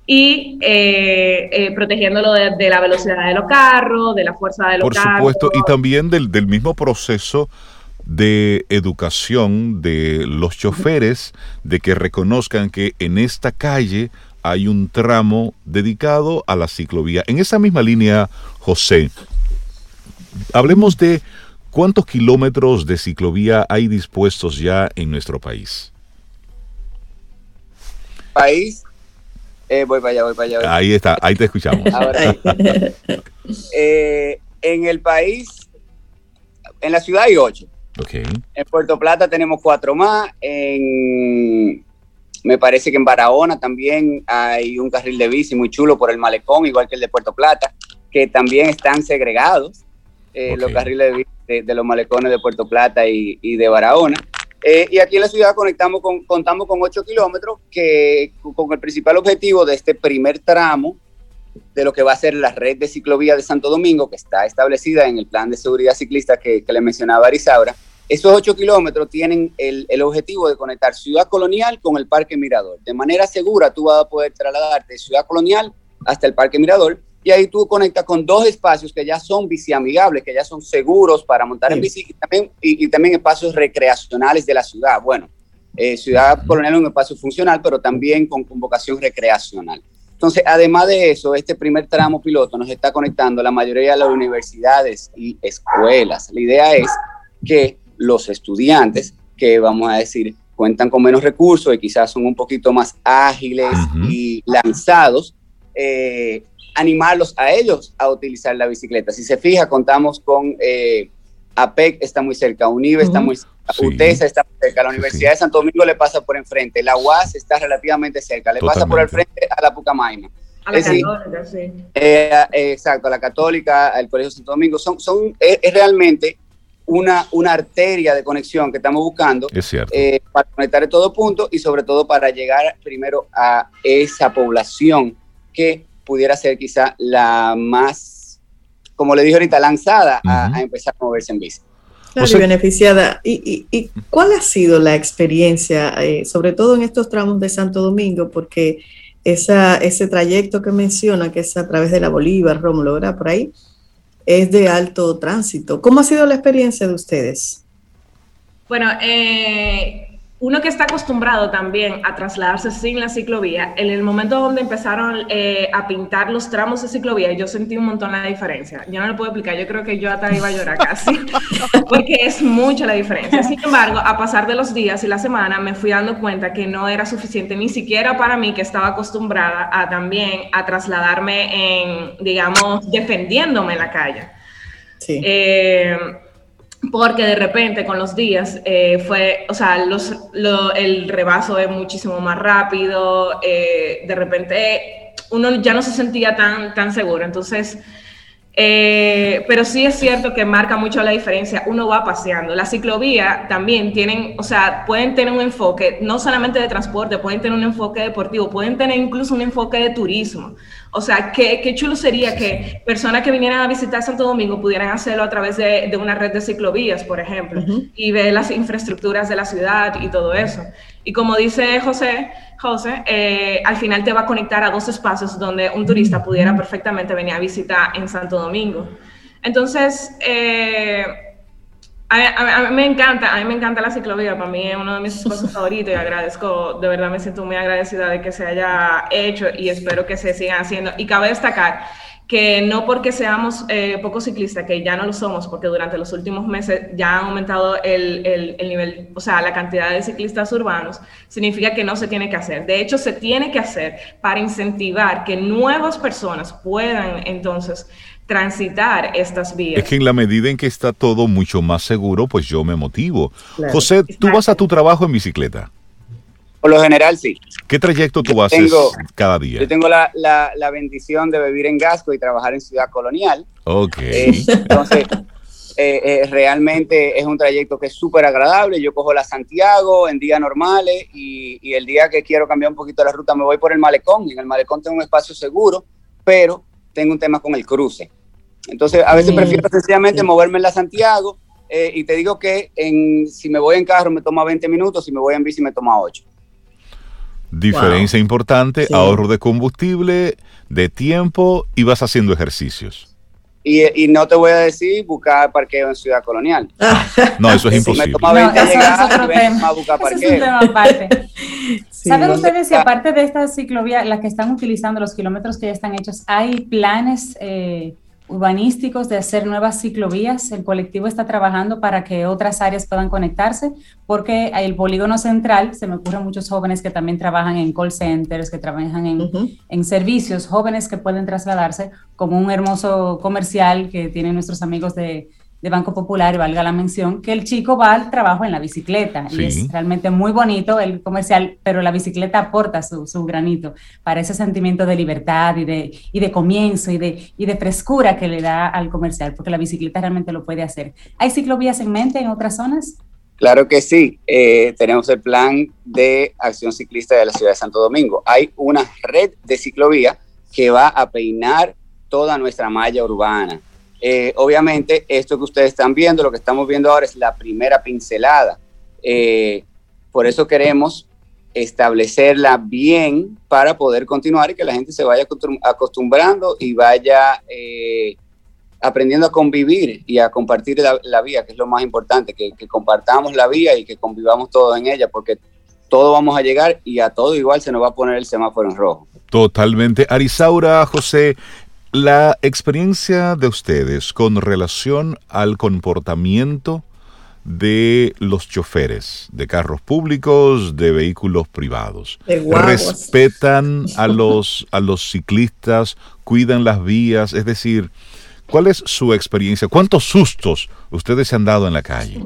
Speaker 8: y eh, eh, protegiéndolo de, la velocidad de los carros, de la fuerza de los carros.
Speaker 2: Por supuesto, y también del, del, mismo proceso de educación de los choferes, de que reconozcan que en esta calle hay un tramo dedicado a la ciclovía. En esa misma línea, José, hablemos de ¿Cuántos kilómetros de ciclovía hay dispuestos ya en nuestro país?
Speaker 9: País. Eh, voy para allá, voy para allá.
Speaker 2: Ahí está, ahí te escuchamos.
Speaker 9: eh, en el país, en la ciudad hay ocho.
Speaker 2: Ok.
Speaker 9: En Puerto Plata tenemos cuatro más. En, me parece que en Barahona también hay un carril de bici muy chulo por el malecón, igual que el de Puerto Plata, que también están segregados eh, los carriles de bici de, de los malecones de Puerto Plata y, y de Barahona. Eh, y aquí en la ciudad conectamos con, contamos con 8 kilómetros que con el principal objetivo de este primer tramo de lo que va a ser la red de ciclovía de Santo Domingo, que está establecida en el plan de seguridad ciclista que, que le mencionaba Arisaura. Esos 8 kilómetros tienen el, el objetivo de conectar Ciudad Colonial con el Parque Mirador. De manera segura tú vas a poder trasladarte de Ciudad Colonial hasta el Parque Mirador y ahí tú conectas con dos espacios que ya son biciamigables, que ya son seguros para montar en bici y también, y, y también espacios recreacionales de la ciudad. Bueno, eh, Ciudad Colonial es un espacio funcional, pero también con, con vocación recreacional. Entonces, además de eso, este primer tramo piloto nos está conectando la mayoría de las universidades y escuelas. La idea es que los estudiantes, que vamos a decir, cuentan con menos recursos y quizás son un poquito más ágiles y lanzados, eh, animarlos a ellos a utilizar la bicicleta. Si se fija, contamos con eh, APEC, está muy cerca, UNIVE está muy cerca,
Speaker 2: Sí.
Speaker 9: UTESA está muy cerca, la
Speaker 2: Sí,
Speaker 9: Universidad de Santo Domingo le pasa por enfrente, la UAS está relativamente cerca, le pasa por el frente a la Pucamaima.
Speaker 8: A la
Speaker 9: Es decir,
Speaker 8: católica, sí.
Speaker 9: Eh, eh, exacto, a la Católica, al Colegio Santo Domingo, son, son, es, es realmente una, una arteria de conexión que estamos buscando
Speaker 2: Es cierto.
Speaker 9: eh, para conectar en todo punto y sobre todo para llegar primero a esa población que pudiera ser quizá la más, como le dije ahorita, lanzada a, a empezar a moverse en bici.
Speaker 3: Claro,
Speaker 2: O sea-
Speaker 3: y beneficiada. ¿Y, y, y cuál ha sido la experiencia, eh, sobre todo en estos tramos de Santo Domingo? Porque esa, ese trayecto que menciona, que es a través de la Bolívar, Rómulo, ¿verdad? Por ahí, es de alto tránsito. ¿Cómo ha sido la experiencia de ustedes?
Speaker 8: Bueno, eh, uno que está acostumbrado también a trasladarse sin la ciclovía, en el momento donde empezaron eh, a pintar los tramos de ciclovía, yo sentí un montón la diferencia. Yo no lo puedo explicar, yo creo que yo hasta iba a llorar casi, porque es mucha la diferencia. Sin embargo, a pasar de los días y la semana, me fui dando cuenta que no era suficiente ni siquiera para mí, que estaba acostumbrada a también a trasladarme en, digamos, defendiéndome en la calle.
Speaker 3: Sí.
Speaker 8: Eh, porque de repente con los días eh, fue, o sea, los, lo- el rebaso es muchísimo más rápido, eh, de repente uno ya no se sentía tan, tan seguro, entonces, eh, pero sí es cierto que marca mucho la diferencia, uno va paseando, la ciclovía también tienen, o sea, pueden tener un enfoque no solamente de transporte, pueden tener un enfoque deportivo, pueden tener incluso un enfoque de turismo, o sea, qué, qué chulo sería que personas que vinieran a visitar Santo Domingo pudieran hacerlo a través de, de una red de ciclovías, por ejemplo,
Speaker 3: Ujú.
Speaker 8: y ver las infraestructuras de la ciudad y todo eso. Y como dice José, José eh, al final te va a conectar a dos espacios donde un turista pudiera perfectamente venir a visitar en Santo Domingo. Entonces, eh, a, a- a mí me encanta, a mí me encanta la ciclovía, para mí es uno de mis espacios favoritos y agradezco, de verdad me siento muy agradecida de que se haya hecho y espero que se sigan haciendo. Y cabe destacar que no porque seamos eh, pocos ciclistas, que ya no lo somos, porque durante los últimos meses ya han aumentado el, el- el nivel, o sea, la cantidad de ciclistas urbanos, significa que no se tiene que hacer. De hecho, se tiene que hacer para incentivar que nuevas personas puedan entonces transitar estas vías.
Speaker 2: Es que en la medida en que está todo mucho más seguro, pues yo me motivo.
Speaker 3: Claro.
Speaker 2: José, tú vas a tu trabajo en bicicleta.
Speaker 9: Por lo general, sí.
Speaker 2: ¿Qué trayecto tú
Speaker 9: Yo
Speaker 2: haces
Speaker 9: tengo-
Speaker 2: cada día?
Speaker 9: Yo tengo la, la- la bendición de vivir en Gasco y trabajar en Ciudad Colonial.
Speaker 2: Ok.
Speaker 9: Eh, entonces, eh, eh, realmente es un trayecto que es súper agradable. Yo cojo la Santiago en días normales y, y el día que quiero cambiar un poquito la ruta me voy por el malecón. Y en el malecón tengo un espacio seguro, pero tengo un tema con el cruce. Entonces, a veces prefiero sencillamente
Speaker 3: sí.
Speaker 9: moverme en la Santiago eh, y te digo que en, si me voy en carro me toma 20 minutos, si me voy en bici me toma 8.
Speaker 2: Diferencia importante,
Speaker 3: Sí.
Speaker 2: ahorro de combustible, de tiempo y vas haciendo ejercicios.
Speaker 9: Y, y no te voy a decir buscar parqueo en Ciudad Colonial.
Speaker 2: No, eso es
Speaker 9: Si
Speaker 2: imposible.
Speaker 9: me toma
Speaker 4: No,
Speaker 9: 20
Speaker 4: eso es
Speaker 9: llegar,
Speaker 4: otro
Speaker 9: 20
Speaker 4: tema.
Speaker 9: más buscar
Speaker 4: Ese es un
Speaker 9: parqueo.
Speaker 4: tema aparte.
Speaker 3: Sí.
Speaker 4: ¿Saben
Speaker 9: ¿Dónde
Speaker 4: ustedes si aparte de esta ciclovía, las que están utilizando los kilómetros que ya están hechos, hay planes eh, urbanísticos de hacer nuevas ciclovías? El colectivo está trabajando para que otras áreas puedan conectarse, porque el polígono central, se me ocurren muchos jóvenes que también trabajan en call centers, que trabajan en, en servicios, jóvenes que pueden trasladarse como un hermoso comercial que tienen nuestros amigos de, de Banco Popular, valga la mención, que el chico va al trabajo en la bicicleta y es realmente muy bonito el comercial, pero la bicicleta aporta su, su, granito para ese sentimiento de libertad y de, y de comienzo y de, y de frescura que le da al comercial, porque la bicicleta realmente lo puede hacer. ¿Hay ciclovías en mente en otras zonas?
Speaker 9: Claro que sí, eh, tenemos el plan de acción ciclista de la ciudad de Santo Domingo. Hay una red de ciclovía que va a peinar toda nuestra malla urbana eh, obviamente, esto que ustedes están viendo, lo que estamos viendo ahora es la primera pincelada. Eh, por eso queremos establecerla bien para poder continuar y que la gente se vaya acostumbrando y vaya eh, aprendiendo a convivir y a compartir la, vía, que es lo más importante, que, compartamos la vía y que convivamos todos en ella, porque todos vamos a llegar y a todo igual se nos va a poner el semáforo en rojo.
Speaker 2: Totalmente. Arisaura, José, la experiencia de ustedes con relación al comportamiento de los choferes de carros públicos, de vehículos privados. Respetan a los, a los ciclistas, cuidan las vías, es decir, ¿cuál es su experiencia? ¿Cuántos sustos ustedes se han dado en la calle?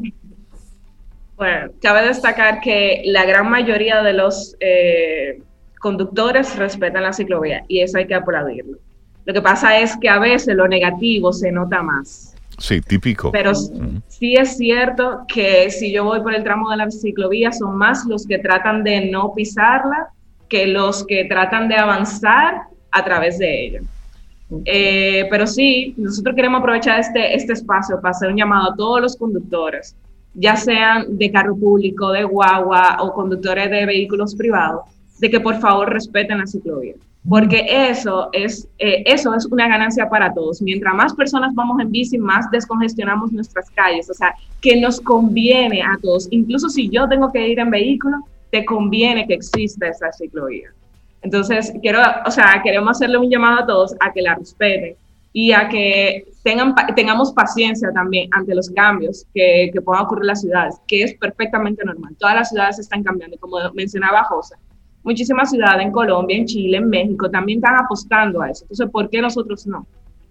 Speaker 8: Bueno, cabe destacar que la gran mayoría de los eh, conductores respetan la ciclovía y eso hay que aplaudirlo. Lo que pasa es que a veces lo negativo se nota más.
Speaker 2: Sí, típico.
Speaker 8: Pero sí es cierto que si yo voy por el tramo de la ciclovía, son más los que tratan de no pisarla que los que tratan de avanzar a través de ella. Eh, pero sí, nosotros queremos aprovechar este, este espacio para hacer un llamado a todos los conductores, ya sean de carro público, de guagua o conductores de vehículos privados, de que por favor respeten la ciclovía porque eso es, eh, eso es una ganancia para todos. Mientras más personas vamos en bici, más descongestionamos nuestras calles. O sea, que nos conviene a todos. Incluso si yo tengo que ir en vehículo, te conviene que exista esa ciclovía. Entonces, quiero, o sea, queremos hacerle un llamado a todos a que la respeten y a que tengan, tengamos paciencia también ante los cambios que, que puedan ocurrir en las ciudades, que es perfectamente normal. Todas las ciudades están cambiando, como mencionaba José muchísimas ciudades en Colombia, en Chile, en México también están apostando a eso. Entonces, ¿por qué nosotros no?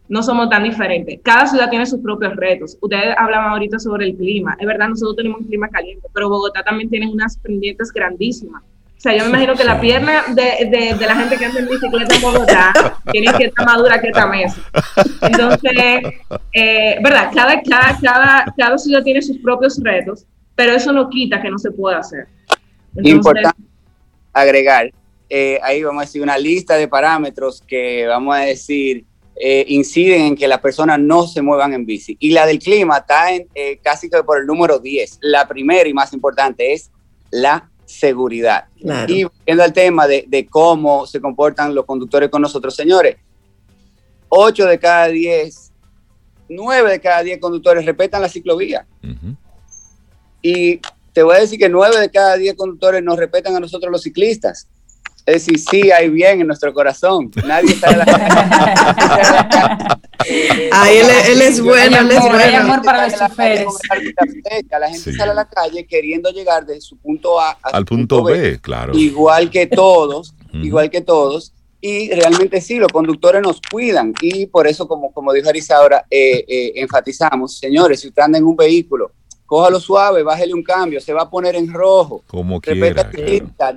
Speaker 8: No somos tan diferentes. Cada ciudad tiene sus propios retos. Ustedes hablaban ahorita sobre el clima. Es verdad, nosotros tenemos un clima caliente, pero Bogotá también tiene unas pendientes grandísimas. O sea, yo me imagino que la pierna de, la gente que anda en bicicleta en Bogotá tiene que estar madura que esta mesa. Entonces, eh, verdad, cada, ciudad tiene sus propios retos, pero eso no quita que no se pueda hacer.
Speaker 9: Entonces, agregar, eh, ahí vamos a decir una lista de parámetros que vamos a decir eh, inciden en que las personas no se muevan en bici. Y la del clima está en, eh, casi que por el número 10. La primera y más importante es la seguridad. Y viendo el tema de, de, cómo se comportan los conductores con nosotros, señores, 8 de cada 10, 9 de cada 10 conductores respetan la ciclovía. Y te voy a decir que nueve de cada diez conductores nos respetan a nosotros los ciclistas. Es decir, sí hay bien en nuestro corazón. Nadie está de la
Speaker 3: Ay, él, es bueno, él es bueno.
Speaker 4: Hay amor para los choferes.
Speaker 9: La gente sale a la calle queriendo llegar de su punto A
Speaker 2: al punto B, claro.
Speaker 9: Igual que todos, igual que todos. Y realmente sí, los conductores nos cuidan. Y por eso, como, como dijo Arisa ahora, eh, eh, enfatizamos, señores, si usted anda en un vehículo cójalo suave, bájele un cambio, se va a poner en rojo.
Speaker 2: Como quiera.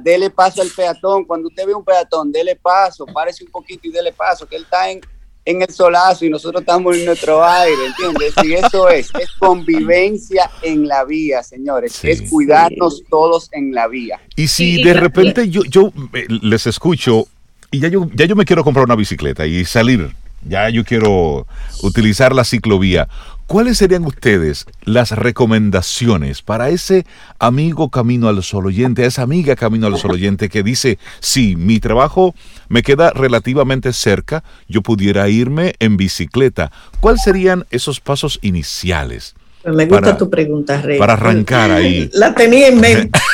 Speaker 9: Dele paso al peatón. Cuando usted ve un peatón, dele paso, párese un poquito y dele paso, que él está en, en el solazo y nosotros estamos en nuestro aire, ¿entiendes? Y eso es, es convivencia en la vía, señores, es cuidarnos todos en la vía.
Speaker 2: Y si de repente yo, yo eh, les escucho y ya yo, ya yo me quiero comprar una bicicleta y salir, ya yo quiero utilizar la ciclovía. ¿Cuáles serían ustedes las recomendaciones para ese amigo camino al sol oyente, esa amiga camino al sol oyente que dice, sí, mi trabajo me queda relativamente cerca, yo pudiera irme en bicicleta? ¿Cuáles serían esos pasos iniciales?
Speaker 3: Me gusta tu pregunta, Rey.
Speaker 2: Para arrancar ahí.
Speaker 3: La tenía en mente.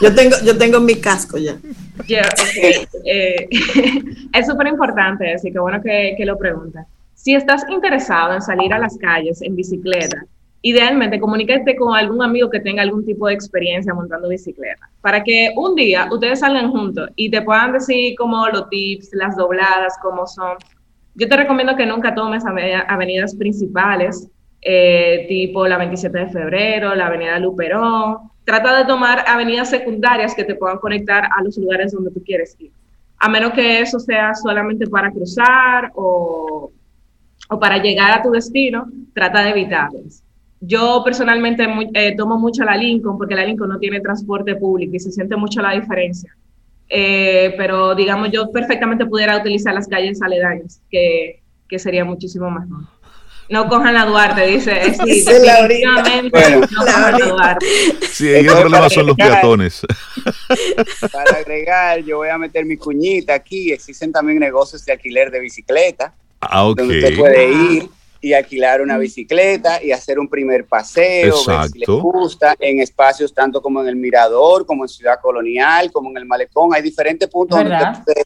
Speaker 3: yo tengo, yo tengo mi casco ya.
Speaker 8: Eh, es súper importante, así que bueno que, que lo preguntas. Si estás interesado en salir a las calles en bicicleta, idealmente comunícate con algún amigo que tenga algún tipo de experiencia montando bicicleta, para que un día ustedes salgan juntos y te puedan decir como los tips, las dobladas, cómo son. Yo te recomiendo que nunca tomes avenidas principales, eh, tipo la 27 de febrero, la avenida Luperón. Trata de tomar avenidas secundarias que te puedan conectar a los lugares donde tú quieres ir. A menos que eso sea solamente para cruzar o, o para llegar a tu destino, trata de evitarlas. Yo personalmente eh, tomo mucho la Lincoln porque la Lincoln no tiene transporte público y se siente mucho la diferencia. Eh, pero digamos, yo perfectamente pudiera utilizar las calles aledañas, que, que sería muchísimo. No cojan la Duarte, dice. Sí, definitivamente bueno, no cojan la Duarte.
Speaker 2: Sí, el problema son los peatones.
Speaker 9: Para agregar, yo voy a meter mi cuñita aquí. Existen también negocios de alquiler de bicicleta.
Speaker 2: Ah, ok.
Speaker 9: Donde usted puede ir y alquilar una bicicleta y hacer un primer paseo, ver si le gusta, en espacios tanto como en el Mirador, como en Ciudad Colonial, como en el Malecón. Hay diferentes puntos donde usted,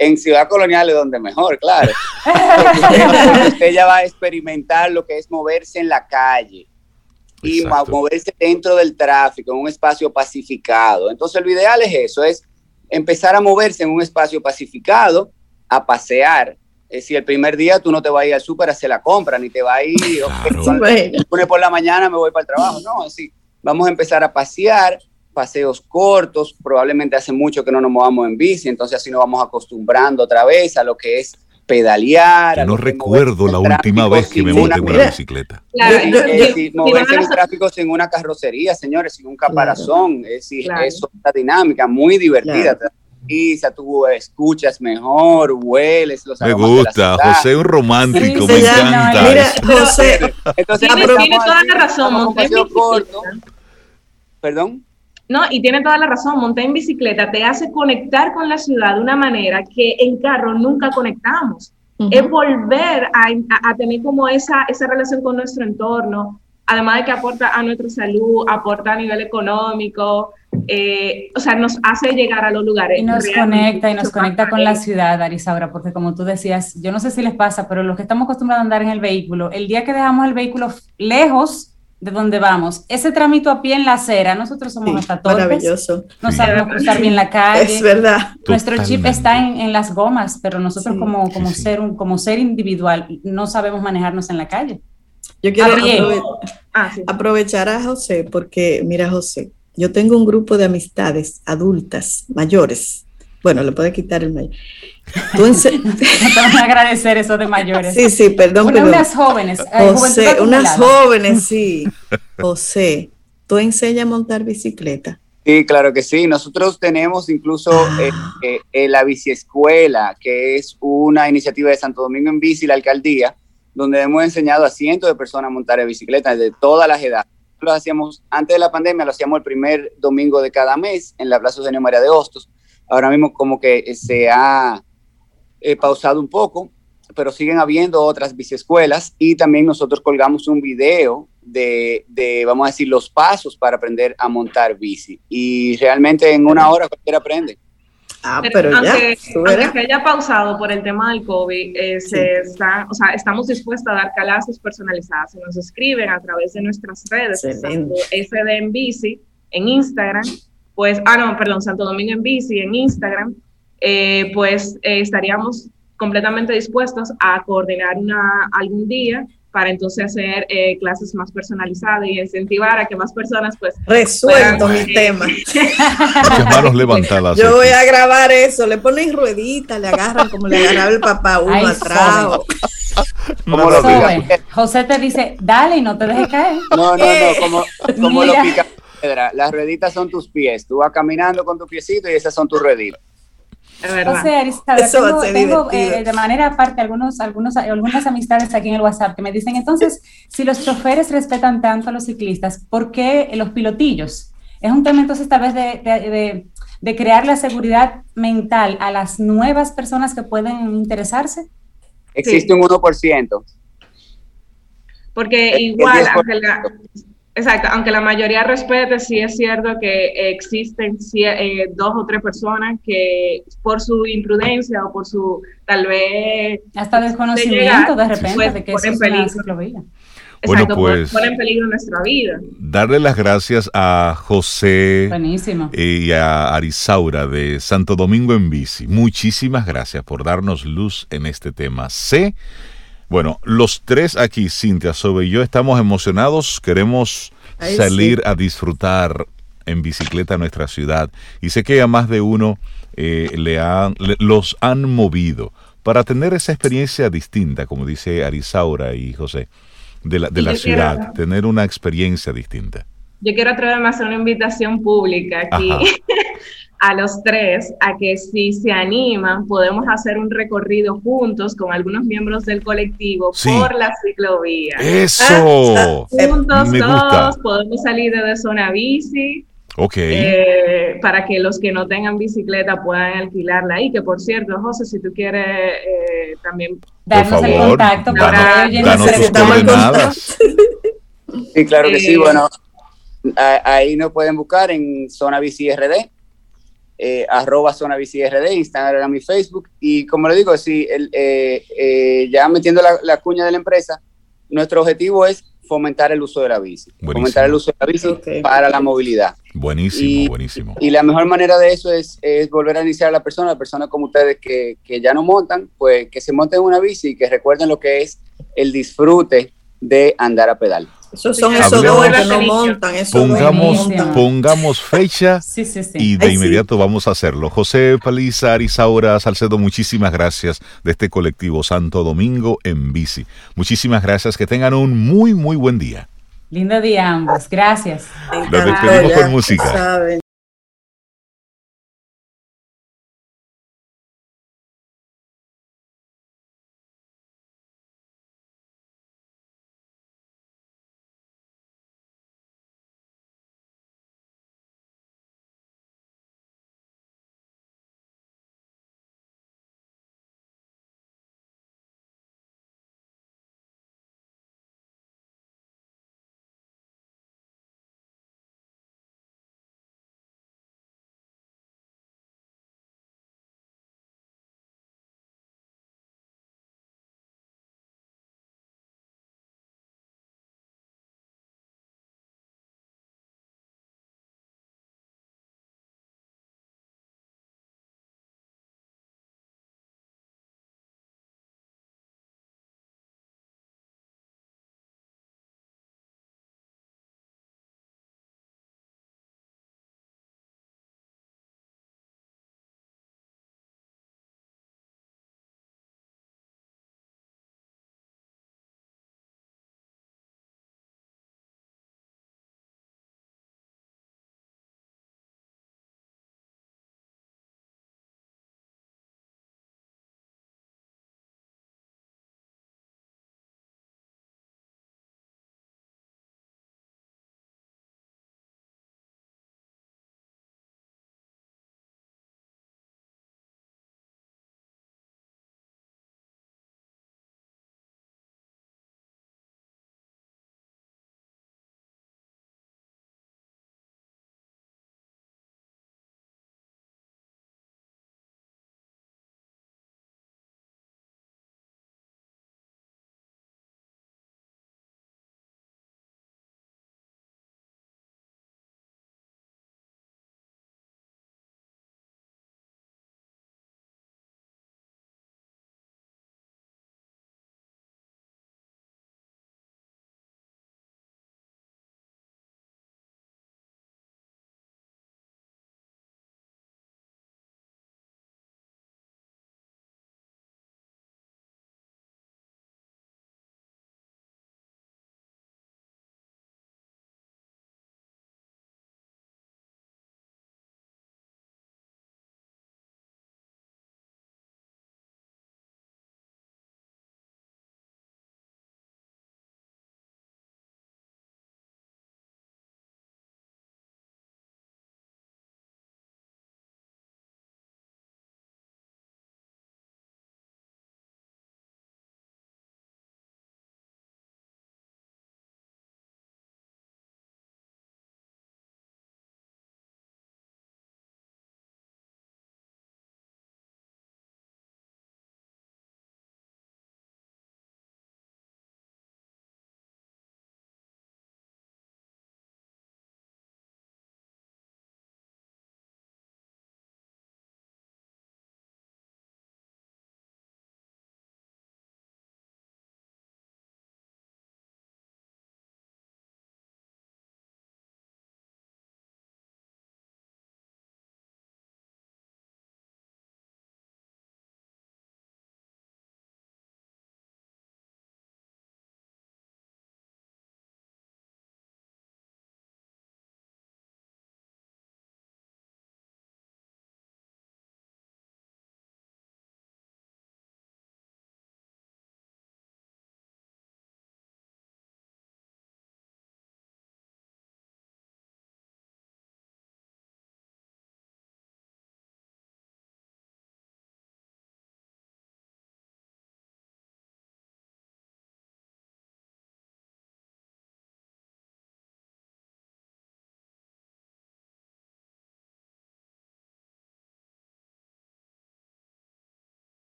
Speaker 9: en Ciudad Colonial es donde mejor, claro. usted, ya va a experimentar lo que es moverse en la calle y moverse dentro del tráfico, en un espacio pacificado. Entonces, lo ideal es eso, es empezar a moverse en un espacio pacificado, a pasear, si el primer día tú no te vas a ir al súper a hacer la compra, ni te vas a ir, claro. por la mañana me voy para el trabajo, no, así, vamos a empezar a pasear, paseos cortos, probablemente hace mucho que no nos movamos en bici, entonces así nos vamos acostumbrando otra vez a lo que es pedalear.
Speaker 2: no recuerdo la última vez que me monté en una bicicleta.
Speaker 9: moverse en un tráfico sin una carrocería, señores, sin un caparazón, es decir, es otra dinámica muy divertida tú escuchas mejor, hueles los
Speaker 2: Me gusta, José es un romántico, me encanta.
Speaker 3: Mira, José,
Speaker 8: entonces, tiene, toda la razón, en
Speaker 9: corto. Perdón.
Speaker 8: No, y tiene toda la razón, montar en bicicleta te hace conectar con la ciudad de una manera que en carro nunca conectamos. Es volver a, a, tener como esa, esa relación con nuestro entorno, además de que aporta a nuestra salud, aporta a nivel económico, eh, o sea, nos hace llegar a los lugares.
Speaker 4: Y nos conecta, y nos conecta con la ciudad, Arisaura, porque como tú decías, yo no sé si les pasa, pero los que estamos acostumbrados a andar en el vehículo, el día que dejamos el vehículo lejos de donde vamos, ese trámite a pie en la acera, nosotros somos hasta torpes,
Speaker 3: maravilloso.
Speaker 4: no sabemos cruzar bien la calle.
Speaker 3: Es verdad.
Speaker 4: Nuestro chip está en, las gomas, pero nosotros como, como, ser, como ser individual no sabemos manejarnos en la calle.
Speaker 3: Yo quiero ah, aprovechar a José, porque mira José, yo tengo un grupo de amistades adultas, mayores. Bueno, le puede quitar el mayor.
Speaker 4: Tú no te van a agradecer eso de mayores.
Speaker 3: Sí, sí, perdón.
Speaker 4: Unas jóvenes.
Speaker 3: Eh, José, unas jóvenes, sí. José, ¿tú enseñas a montar bicicleta?
Speaker 9: Sí, claro que sí. Nosotros tenemos incluso ah. eh, eh, la biciescuela, que es una iniciativa de Santo Domingo en Bici, la alcaldía, donde hemos enseñado a cientos de personas a montar bicicleta de todas las edades lo hacíamos antes de la pandemia, lo hacíamos el primer domingo de cada mes en la Plaza Eugenio María de Hostos. Ahora mismo como que se ha eh, pausado un poco, pero siguen habiendo otras biciescuelas y también nosotros colgamos un video de, de, vamos a decir, los pasos para aprender a montar bici. Y realmente en una hora cualquiera aprende.
Speaker 3: Ah, pero,
Speaker 8: aunque, ya, aunque haya pausado por el tema del COVID, eh, se está, o sea, estamos dispuestos a dar clases personalizadas. Se nos escriben a través de nuestras redes, SD en bici, en Instagram, pues, ah, no, perdón, Santo Domingo en bici, en Instagram, eh, pues eh, estaríamos completamente dispuestos a coordinar una, algún día para entonces hacer eh, clases más personalizadas y incentivar a que más personas pues
Speaker 3: resuelto mi eh, tema.
Speaker 2: Manos levantadas
Speaker 3: yo voy a grabar eso le ponen rueditas le agarran como le agarraba el papá uno atrás.
Speaker 4: José te dice dale y no te dejes caer
Speaker 9: no no no como, como lo pica piedra. Las rueditas son tus pies. Tú vas caminando con tu piecito y esas son tus rueditas.
Speaker 4: José, tengo, eh, de manera aparte algunos, algunos, algunas amistades aquí en el WhatsApp que me dicen, entonces, si los choferes respetan tanto a los ciclistas, ¿por qué los pilotillos? Es un tema entonces tal vez de, de, de, crear la seguridad mental a las nuevas personas que pueden interesarse.
Speaker 9: Existe un 1%.
Speaker 8: Porque igual, aunque la, Exacto, aunque la mayoría respete, sí es cierto que existen eh, dos o tres personas que por su imprudencia o por su tal vez...
Speaker 4: Hasta desconocimiento de, repente de que
Speaker 8: ponen
Speaker 4: eso
Speaker 8: peligro.
Speaker 4: Exacto,
Speaker 2: bueno, pues,
Speaker 8: ponen en peligro nuestra vida.
Speaker 2: Darle las gracias a José y a Arisaura de Santo Domingo en Bici. Muchísimas gracias por darnos luz en este tema. Sé Bueno, los tres aquí, Cintia, Sobe y yo, estamos emocionados. Queremos
Speaker 3: Ay,
Speaker 2: salir
Speaker 3: sí.
Speaker 2: a disfrutar en bicicleta nuestra ciudad. Y sé que a más de uno eh, le han, le- los han movido para tener esa experiencia distinta, como dice Arisaura y José, de la, de la
Speaker 8: quiero-
Speaker 2: ciudad, tener una experiencia distinta.
Speaker 8: Yo quiero atreverme a hacer una invitación pública aquí. a los tres, a que si se animan, podemos hacer un recorrido juntos con algunos miembros del colectivo
Speaker 2: Sí.
Speaker 8: por la ciclovía.
Speaker 2: ¡Eso!
Speaker 8: Juntos
Speaker 2: Me gusta.
Speaker 8: todos podemos salir desde zona bici
Speaker 2: Ok.
Speaker 8: eh, para que los que no tengan bicicleta puedan alquilarla ahí. Que por cierto, José, si tú quieres eh, también
Speaker 4: Darnos el contacto para
Speaker 8: danos-
Speaker 4: que oyentes
Speaker 2: danos.
Speaker 9: Sí, claro que sí.
Speaker 8: Eh,
Speaker 9: Bueno, a- ahí nos pueden buscar en Zona Bici RD, eh, arroba Zona Bici RD, Instagram y Facebook. Y como le digo, sí, el, eh, eh, ya metiendo la, la cuña de la empresa, nuestro objetivo es fomentar el uso de la bici.
Speaker 2: Buenísimo.
Speaker 9: Fomentar el uso de la bici para la movilidad.
Speaker 2: Buenísimo,
Speaker 9: Y-
Speaker 2: buenísimo.
Speaker 9: Y la mejor manera de eso es, es volver a iniciar a la persona, personas como ustedes que, que ya no montan, pues que se monten en una bici y que recuerden lo que es el disfrute de andar a pedal.
Speaker 3: Esos son
Speaker 8: Sí,
Speaker 3: esos dos que no montan. Esos dos
Speaker 2: Pongamos,
Speaker 4: Buenísimo.
Speaker 2: pongamos fecha
Speaker 4: Sí, sí, sí.
Speaker 2: y de
Speaker 3: Ay, sí.
Speaker 2: inmediato vamos a hacerlo. José Paliza, Arisaura, Salcedo, muchísimas gracias de este colectivo Santo Domingo en bici. Muchísimas gracias, que tengan un muy, muy buen día.
Speaker 4: Lindo día a ambos. Gracias.
Speaker 3: Encantó,
Speaker 2: despedimos con música.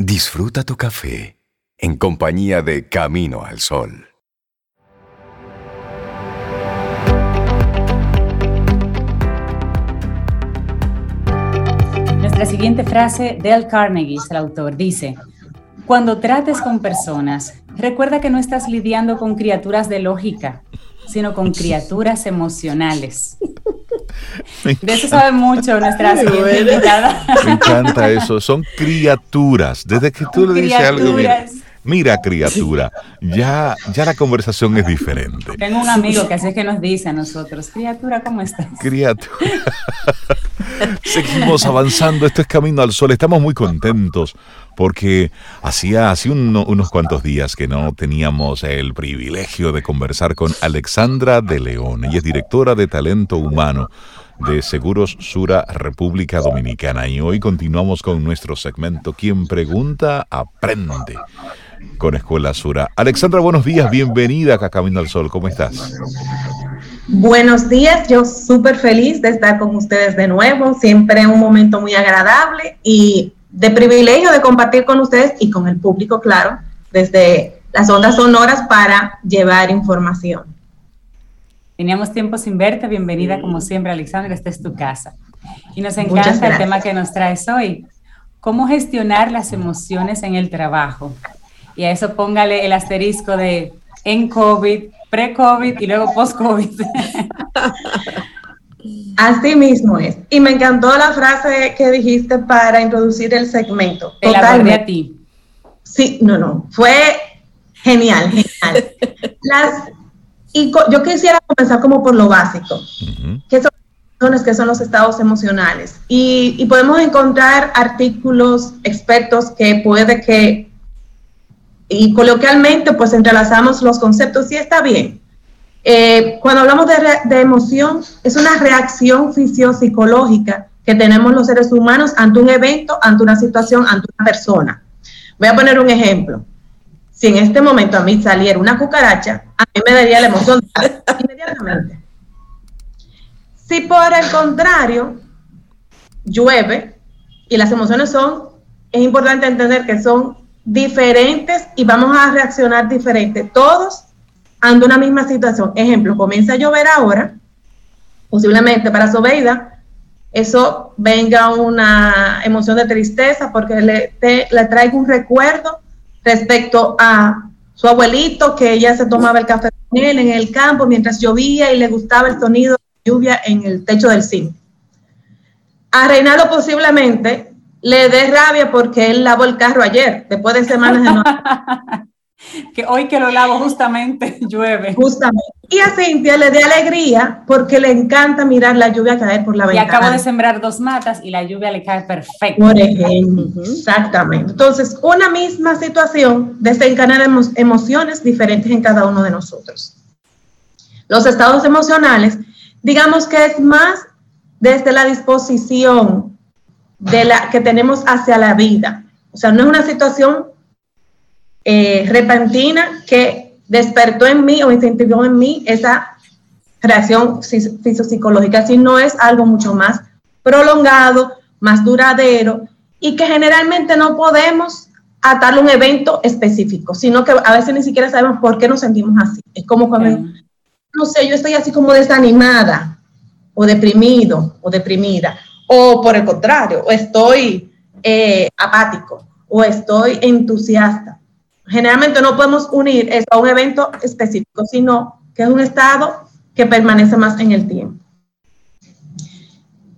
Speaker 6: Disfruta tu café en compañía de Camino al Sol.
Speaker 4: Nuestra siguiente frase, Dale Carnegie, el autor, dice, cuando trates con personas, recuerda que no estás lidiando con criaturas de lógica, sino con criaturas emocionales. De eso sabe mucho nuestra siguiente invitada.
Speaker 2: Me encanta eso. Son criaturas. Desde que tú le dices algo, mira, mira, criatura, ya, ya la conversación es diferente.
Speaker 4: Tengo un amigo que así es que nos dice a nosotros, criatura, ¿cómo estás?
Speaker 2: Criatura. Seguimos avanzando. Esto es Camino al Sol. Estamos muy contentos porque hacía, hace unos cuantos días que no teníamos el privilegio de conversar con Alexandra de León. Ella es directora de talento humano de Seguros Sura República Dominicana. Y hoy continuamos con nuestro segmento Quien pregunta, aprende con Escuela Sura. Alexandra, buenos días, bienvenida a Camino al Sol. ¿Cómo estás?
Speaker 10: Buenos días, yo súper feliz de estar con ustedes de nuevo, siempre un momento muy agradable y de privilegio de compartir con ustedes y con el público, claro, desde las ondas sonoras para llevar información.
Speaker 4: Teníamos tiempo sin verte, bienvenida como siempre, Alexandra, esta es tu casa. Y nos encanta el tema que nos traes hoy, cómo gestionar las emociones en el trabajo. Y a eso póngale el asterisco de en COVID, pre-COVID y luego post-COVID.
Speaker 10: Así mismo es. Y me encantó la frase que dijiste para introducir el segmento.
Speaker 4: Te la a ti.
Speaker 10: Sí, no, no. Fue genial, genial. Las, y yo quisiera comenzar como por lo básico. ¿Qué son, que son los estados emocionales? Y, y podemos encontrar artículos, expertos que puede que, y coloquialmente, pues entrelazamos los conceptos y está bien eh, cuando hablamos de, emoción, es una reacción fisiopsicológica que tenemos los seres humanos ante un evento, ante una situación, ante una persona. Voy a poner un ejemplo. Si en este momento a mí saliera una cucaracha, a mí me daría la emoción inmediatamente. Si por el contrario llueve y las emociones son, es importante entender que son diferentes y vamos a reaccionar diferente. Todos ante una misma situación. Ejemplo, comienza a llover ahora, posiblemente para Sobeida, eso venga una emoción de tristeza porque le, le traigo un recuerdo respecto a su abuelito que ella se tomaba el café con él en el campo mientras llovía y le gustaba el sonido de lluvia en el techo del zinc. A Reinaldo posiblemente le dé rabia porque él lavó el carro ayer, después de semanas de no
Speaker 4: que hoy que lo lavo justamente llueve.
Speaker 10: Justamente. Y a Cintia le dé alegría porque le encanta mirar la lluvia caer por la ventana.
Speaker 4: Y acabo de sembrar dos matas y la lluvia le cae perfecto.
Speaker 10: Por ejemplo, exactamente. Entonces, una misma situación desencadena emociones diferentes en cada uno de nosotros. Los estados emocionales, digamos que es más desde la disposición de la que tenemos hacia la vida. O sea, no es una situación eh, repentina que despertó en mí o incentivó en mí esa reacción fisiopsicológica, no es algo mucho más prolongado, más duradero y que generalmente no podemos atarle un evento específico, sino que a veces ni siquiera sabemos por qué nos sentimos así. Es como cuando, no sé, yo estoy así como desanimada o deprimido o deprimida, o por el contrario, o estoy eh, apático o estoy entusiasta generalmente no podemos unir eso a un evento específico, sino que es un estado que permanece más en el tiempo.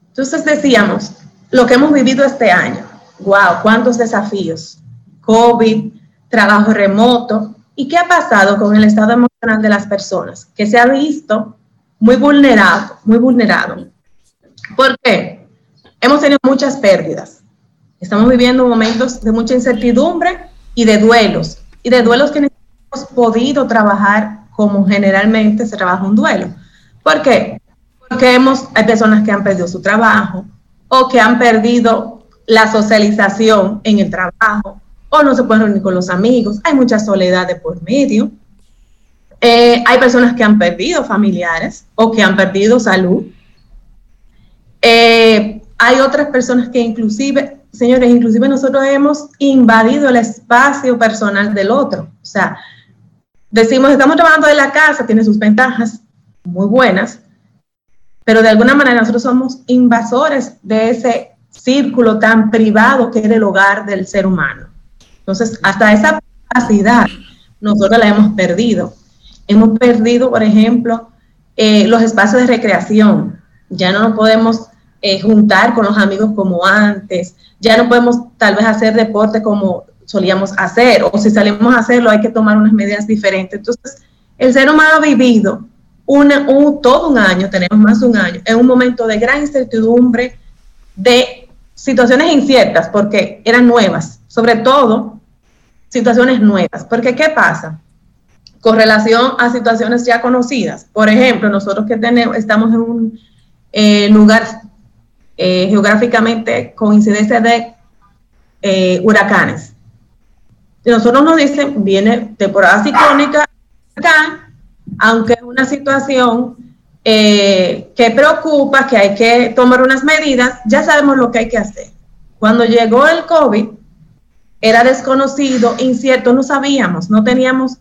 Speaker 10: Entonces decíamos, lo que hemos vivido este año, wow, cuántos desafíos, COVID, trabajo remoto, ¿y qué ha pasado con el estado emocional de las personas? Que se ha visto muy vulnerado, muy vulnerado. ¿Por qué? Hemos tenido muchas pérdidas. Estamos viviendo momentos de mucha incertidumbre y de duelos, y de duelos que no hemos podido trabajar como generalmente se trabaja un duelo. ¿Por qué? Porque hemos, hay personas que han perdido su trabajo o que han perdido la socialización en el trabajo o no se pueden reunir con los amigos, hay mucha soledad de por medio. Eh, hay personas que han perdido familiares o que han perdido salud. Eh, hay otras personas que inclusive señores, inclusive nosotros hemos invadido el espacio personal del otro. O sea, decimos, estamos trabajando de la casa, tiene sus ventajas muy buenas, pero de alguna manera nosotros somos invasores de ese círculo tan privado que es el hogar del ser humano. Entonces, hasta esa capacidad nosotros la hemos perdido. Hemos perdido, por ejemplo, eh, los espacios de recreación. Ya no nos podemos eh, juntar con los amigos como antes. Ya no podemos tal vez hacer deporte como solíamos hacer. O si salimos a hacerlo hay que tomar unas medidas diferentes. Entonces, el ser humano ha vivido un, todo un año, tenemos más de un año, en un momento de gran incertidumbre, de situaciones inciertas, porque eran nuevas, sobre todo situaciones nuevas. Porque, ¿qué pasa? Con relación a situaciones ya conocidas. Por ejemplo, nosotros que tenemos, estamos en un eh, lugar eh, geográficamente con incidencia de eh, huracanes. Nosotros nos dicen, viene temporada ciclónica, acá, aunque es una situación eh, que preocupa, que hay que tomar unas medidas, ya sabemos lo que hay que hacer. Cuando llegó el COVID, era desconocido, incierto, no sabíamos, no teníamos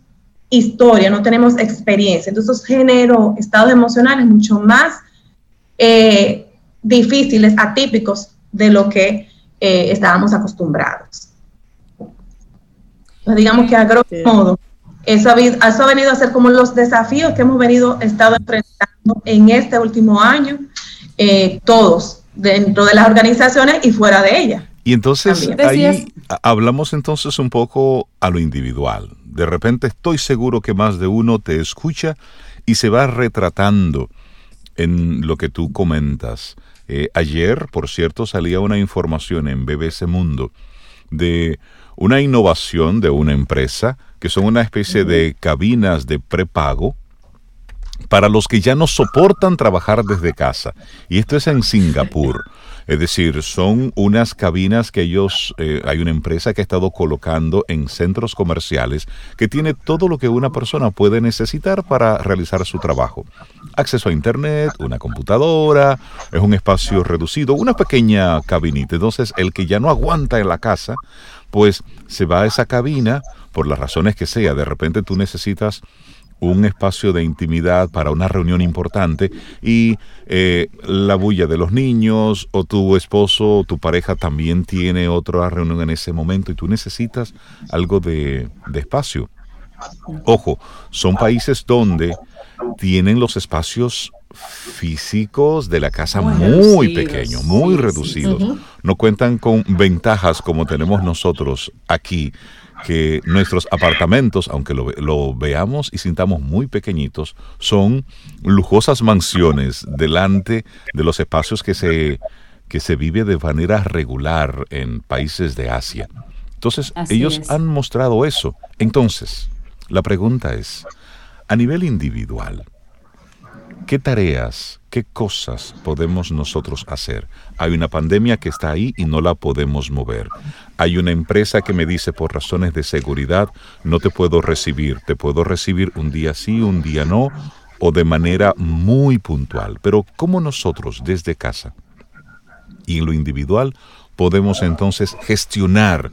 Speaker 10: historia, no tenemos experiencia. Entonces generó estados emocionales mucho más eh, difíciles, atípicos de lo que eh, estábamos acostumbrados. digamos que a grosso modo, eso ha, venido a ser como los desafíos que hemos venido estado enfrentando en este último año, eh, todos, dentro de las organizaciones y fuera de ellas.
Speaker 2: Y entonces ahí hablamos entonces un poco a lo individual. De repente estoy seguro que más de uno te escucha y se va retratando en lo que tú comentas. Eh, ayer, por cierto, salía una información en BBC Mundo de una innovación de una empresa que son una especie de cabinas de prepago para los que ya no soportan trabajar desde casa. Y esto es en Singapur. Es decir, son unas cabinas que ellos, eh, hay una empresa que ha estado colocando en centros comerciales que tiene todo lo que una persona puede necesitar para realizar su trabajo. Acceso a internet, una computadora, es un espacio reducido, una pequeña cabinita. Entonces, el que ya no aguanta en la casa, pues se va a esa cabina, por las razones que sea, de repente tú necesitas un espacio de intimidad para una reunión importante y eh, la bulla de los niños o tu esposo o tu pareja también tiene otra reunión en ese momento y tú necesitas algo de, de espacio. Ojo, son países donde tienen los espacios físicos de la casa muy, pequeños, muy reducidos. No cuentan con ventajas como tenemos nosotros aquí, que nuestros apartamentos, aunque lo, lo, veamos y sintamos muy pequeñitos, son lujosas mansiones delante de los espacios que se, que se vive de manera regular en países de Asia. Entonces, ellos han mostrado eso. Entonces, la pregunta es, a nivel individual, ¿Qué tareas, qué cosas podemos nosotros hacer? Hay una pandemia que está ahí y no la podemos mover. Hay una empresa que me dice por razones de seguridad, no te puedo recibir, te puedo recibir un día sí, un día no, o de manera muy puntual. Pero ¿cómo nosotros desde casa y en lo individual podemos entonces gestionar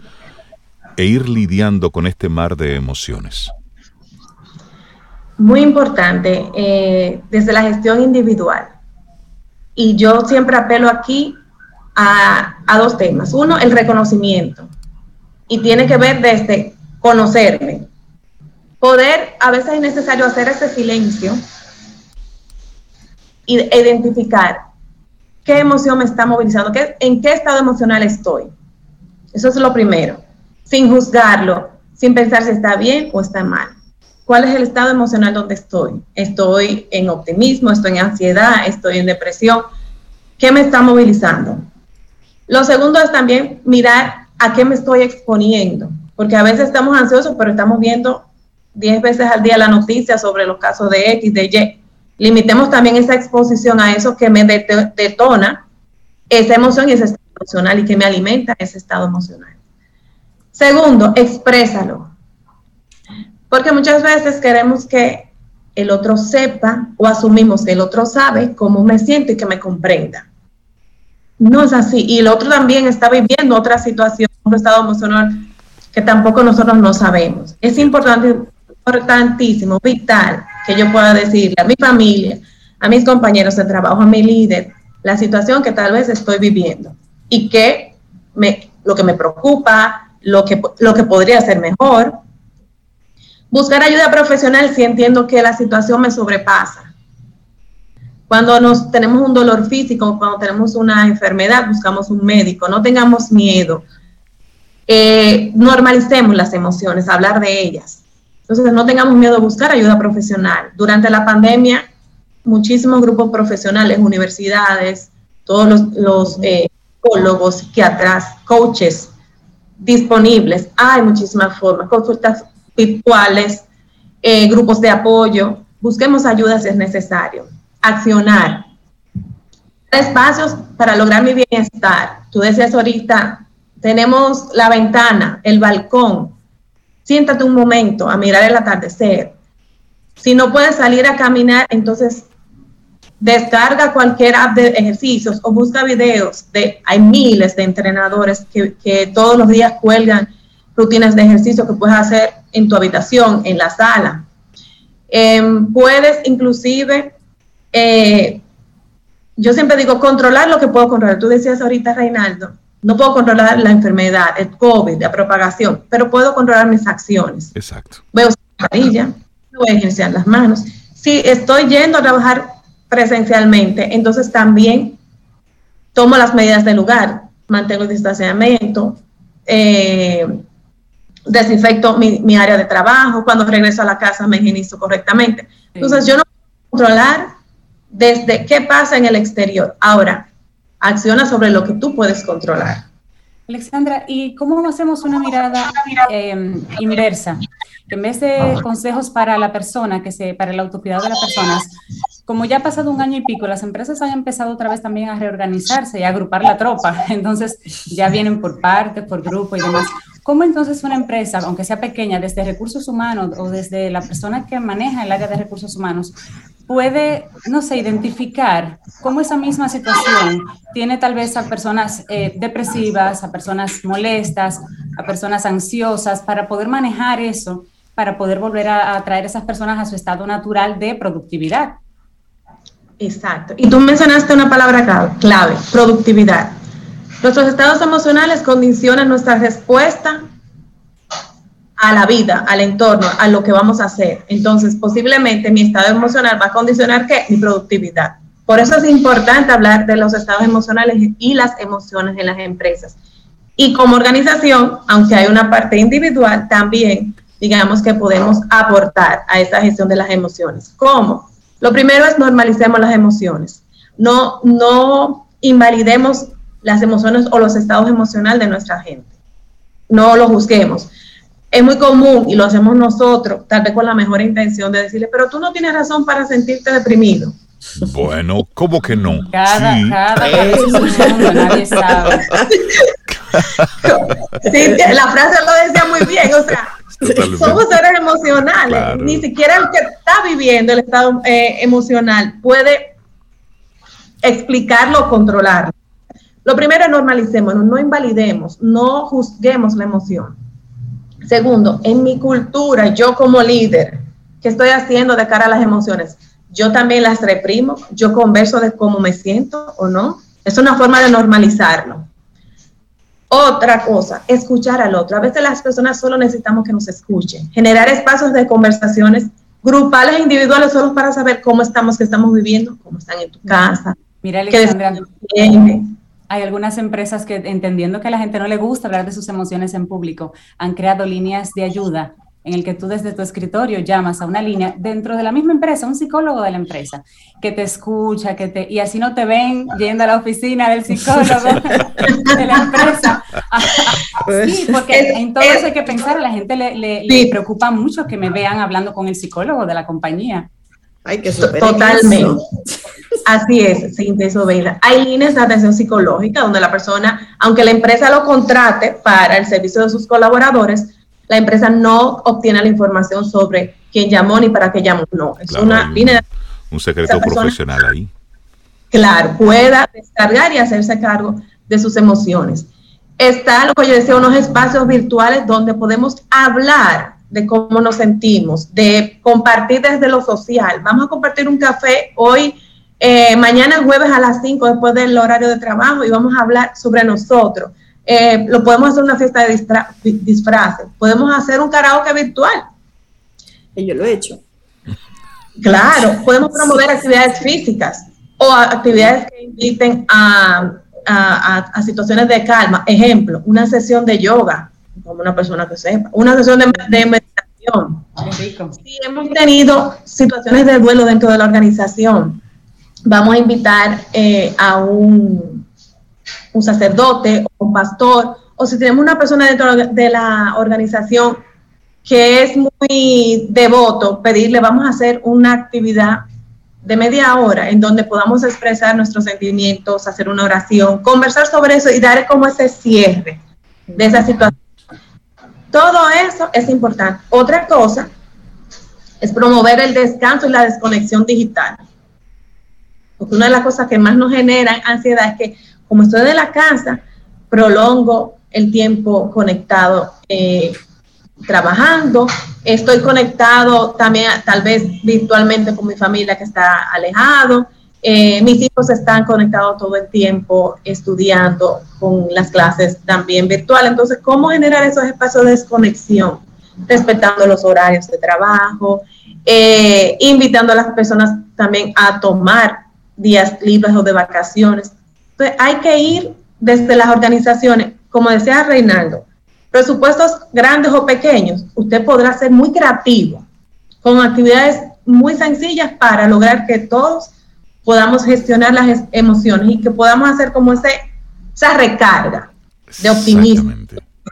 Speaker 2: e ir lidiando con este mar de emociones?
Speaker 10: Muy importante eh, desde la gestión individual. Y yo siempre apelo aquí a, a, dos temas. Uno, el reconocimiento. Y tiene que ver desde conocerme. Poder, a veces es necesario hacer ese silencio e identificar qué emoción me está movilizando, qué, en qué estado emocional estoy. Eso es lo primero. Sin juzgarlo, sin pensar si está bien o está mal cuál es el estado emocional donde estoy. Estoy en optimismo, estoy en ansiedad, estoy en depresión. ¿Qué me está movilizando? Lo segundo es también mirar a qué me estoy exponiendo, porque a veces estamos ansiosos, pero estamos viendo 10 veces al día la noticia sobre los casos de X, de Y. Limitemos también esa exposición a eso que me detona esa emoción y ese estado emocional y que me alimenta ese estado emocional. Segundo, exprésalo. Porque muchas veces queremos que el otro sepa o asumimos que el otro sabe cómo me siento y que me comprenda. no es así. Y el otro también está viviendo otra situación, un estado emocional que tampoco nosotros no sabemos. Es importante, importantísimo, vital, que yo pueda decirle a mi familia, a mis compañeros de trabajo, a mi líder, la situación que tal vez estoy viviendo y que me, lo que me preocupa, lo que, lo que podría ser mejor. Buscar ayuda profesional si entiendo que la situación me sobrepasa. Cuando nos tenemos un dolor físico, cuando tenemos una enfermedad, buscamos un médico. No tengamos miedo. Eh, normalicemos las emociones, hablar de ellas. Entonces, no tengamos miedo a buscar ayuda profesional. Durante la pandemia, muchísimos grupos profesionales, universidades, todos los, los eh, psicólogos, psiquiatras, coaches disponibles. Hay muchísimas formas, consultas virtuales, eh, grupos de apoyo. Busquemos ayuda si es necesario. Accionar. Espacios para lograr mi bienestar. Tú decías ahorita, tenemos la ventana, el balcón. Siéntate un momento a mirar el atardecer. Si no puedes salir a caminar, entonces descarga cualquier app de ejercicios o busca videos. De, hay miles de entrenadores que, todos los días cuelgan rutinas de ejercicio que puedes hacer en tu habitación, en la sala. Em, puedes inclusive, eh, yo siempre digo, controlar lo que puedo controlar. Tú decías ahorita, Reinaldo, no puedo controlar la enfermedad, el COVID, la propagación, pero puedo controlar mis acciones.
Speaker 2: Exacto.
Speaker 10: Voy a usar mascarilla, voy a ejercer las manos. Si estoy yendo a trabajar presencialmente, entonces también tomo las medidas del lugar, mantengo el distanciamiento, eh, desinfecto mi, área de trabajo, cuando regreso a la casa me higienizo correctamente. Entonces yo no puedo controlar desde qué pasa en el exterior. Ahora, acciona sobre lo que tú puedes controlar.
Speaker 4: Alexandra, ¿y cómo hacemos una mirada eh, inversa? En vez de consejos para la persona, que se, para el autocuidado de las personas, como ya ha pasado un año y pico, las empresas han empezado otra vez también a reorganizarse y a agrupar la tropa. Entonces ya vienen por parte, por grupo y demás. ¿Cómo entonces una empresa, aunque sea pequeña, desde recursos humanos o desde la persona que maneja el área de recursos humanos, puede, no sé, identificar cómo esa misma situación tiene tal vez a personas eh, depresivas, a personas molestas, a personas ansiosas, para poder manejar eso, para poder volver a, atraer a esas personas a su estado natural de productividad?
Speaker 10: Exacto. Y tú mencionaste una palabra clave, productividad. Nuestros estados emocionales condicionan nuestra respuesta a la vida, al entorno, a lo que vamos a hacer. Entonces, posiblemente mi estado emocional va a condicionar qué? Mi productividad. Por eso es importante hablar de los estados emocionales y las emociones en las empresas. Y como organización, aunque hay una parte individual, también digamos que podemos aportar a esa gestión de las emociones. ¿Cómo? Lo primero es normalicemos las emociones. No, no invalidemos las emociones o los estados emocionales de nuestra gente. No lo juzguemos. Es muy común y lo hacemos nosotros, tal vez con la mejor intención de decirle, pero tú no tienes razón para sentirte deprimido.
Speaker 2: Bueno, ¿cómo que no?
Speaker 4: Cada, sí. cada nadie sabe.
Speaker 10: Sí, la frase lo decía muy bien, o sea, somos seres emocionales. Ni siquiera el que está viviendo el estado eh, emocional puede explicarlo o controlarlo. Lo primero es normalicemos, no invalidemos, no juzguemos la emoción. Segundo, en mi cultura, yo como líder, ¿qué estoy haciendo de cara a las emociones? Yo también las reprimo, yo converso de cómo me siento o no. Es una forma de normalizarlo. Otra cosa, escuchar al otro. A veces las personas solo necesitamos que nos escuchen. Generar espacios de conversaciones grupales e individuales solo para saber cómo estamos, qué estamos viviendo, cómo están en tu casa.
Speaker 4: Mira, Alexandra, hay algunas empresas que, entendiendo que a la gente no le gusta hablar de sus emociones en público, han creado líneas de ayuda en el que tú desde tu escritorio llamas a una línea dentro de la misma empresa, un psicólogo de la empresa, que te escucha, que te, y así no te ven yendo a la oficina del psicólogo de la empresa. sí, porque en todo eso hay que pensar, a la gente le, le, preocupa mucho que me vean hablando con el psicólogo de la compañía.
Speaker 10: Hay que Totalmente. Así es, Cintia Vela. Hay líneas de atención psicológica donde la persona, aunque la empresa lo contrate para el servicio de sus colaboradores, la empresa no obtiene la información sobre quién llamó ni para qué llamó. No, es una línea
Speaker 2: Un secreto profesional ahí.
Speaker 10: claro, pueda descargar y hacerse cargo de sus emociones. Está lo que yo decía, unos espacios virtuales donde podemos hablar de cómo nos sentimos, de compartir desde lo social. Vamos a compartir un café hoy, eh, mañana jueves a las 5 después del horario de trabajo y vamos a hablar sobre nosotros. Eh, lo podemos hacer una fiesta de disfraces, podemos hacer un karaoke virtual.
Speaker 3: Y yo lo he hecho.
Speaker 10: Claro, podemos promover actividades físicas o actividades que inviten a, a, situaciones de calma. Ejemplo, una sesión de yoga, como una persona que sepa, una sesión de, meditación. Si hemos tenido situaciones de duelo dentro de la organización, vamos a invitar eh, a un, un sacerdote o un pastor, o si tenemos una persona dentro de la organización que es muy devoto, pedirle, vamos a hacer una actividad de media hora en donde podamos expresar nuestros sentimientos, hacer una oración, conversar sobre eso y dar como ese cierre de esa situación. Todo eso es importante. Otra cosa es promover el descanso y la desconexión digital. Porque una de las cosas que más nos generan ansiedad es que como estoy de la casa, prolongo el tiempo conectado eh, trabajando, estoy conectado también tal vez virtualmente con mi familia que está alejado, eh, mis hijos están conectados todo el tiempo estudiando con las clases también virtuales. Entonces, ¿cómo generar esos espacios de desconexión? Respetando los horarios de trabajo, eh, invitando a las personas también a tomar días libres o de vacaciones. Entonces, hay que ir desde las organizaciones, como decía Reinaldo, presupuestos grandes o pequeños, usted podrá ser muy creativo con actividades muy sencillas para lograr que todos podamos gestionar las emociones y que podamos hacer como ese, esa recarga de optimismo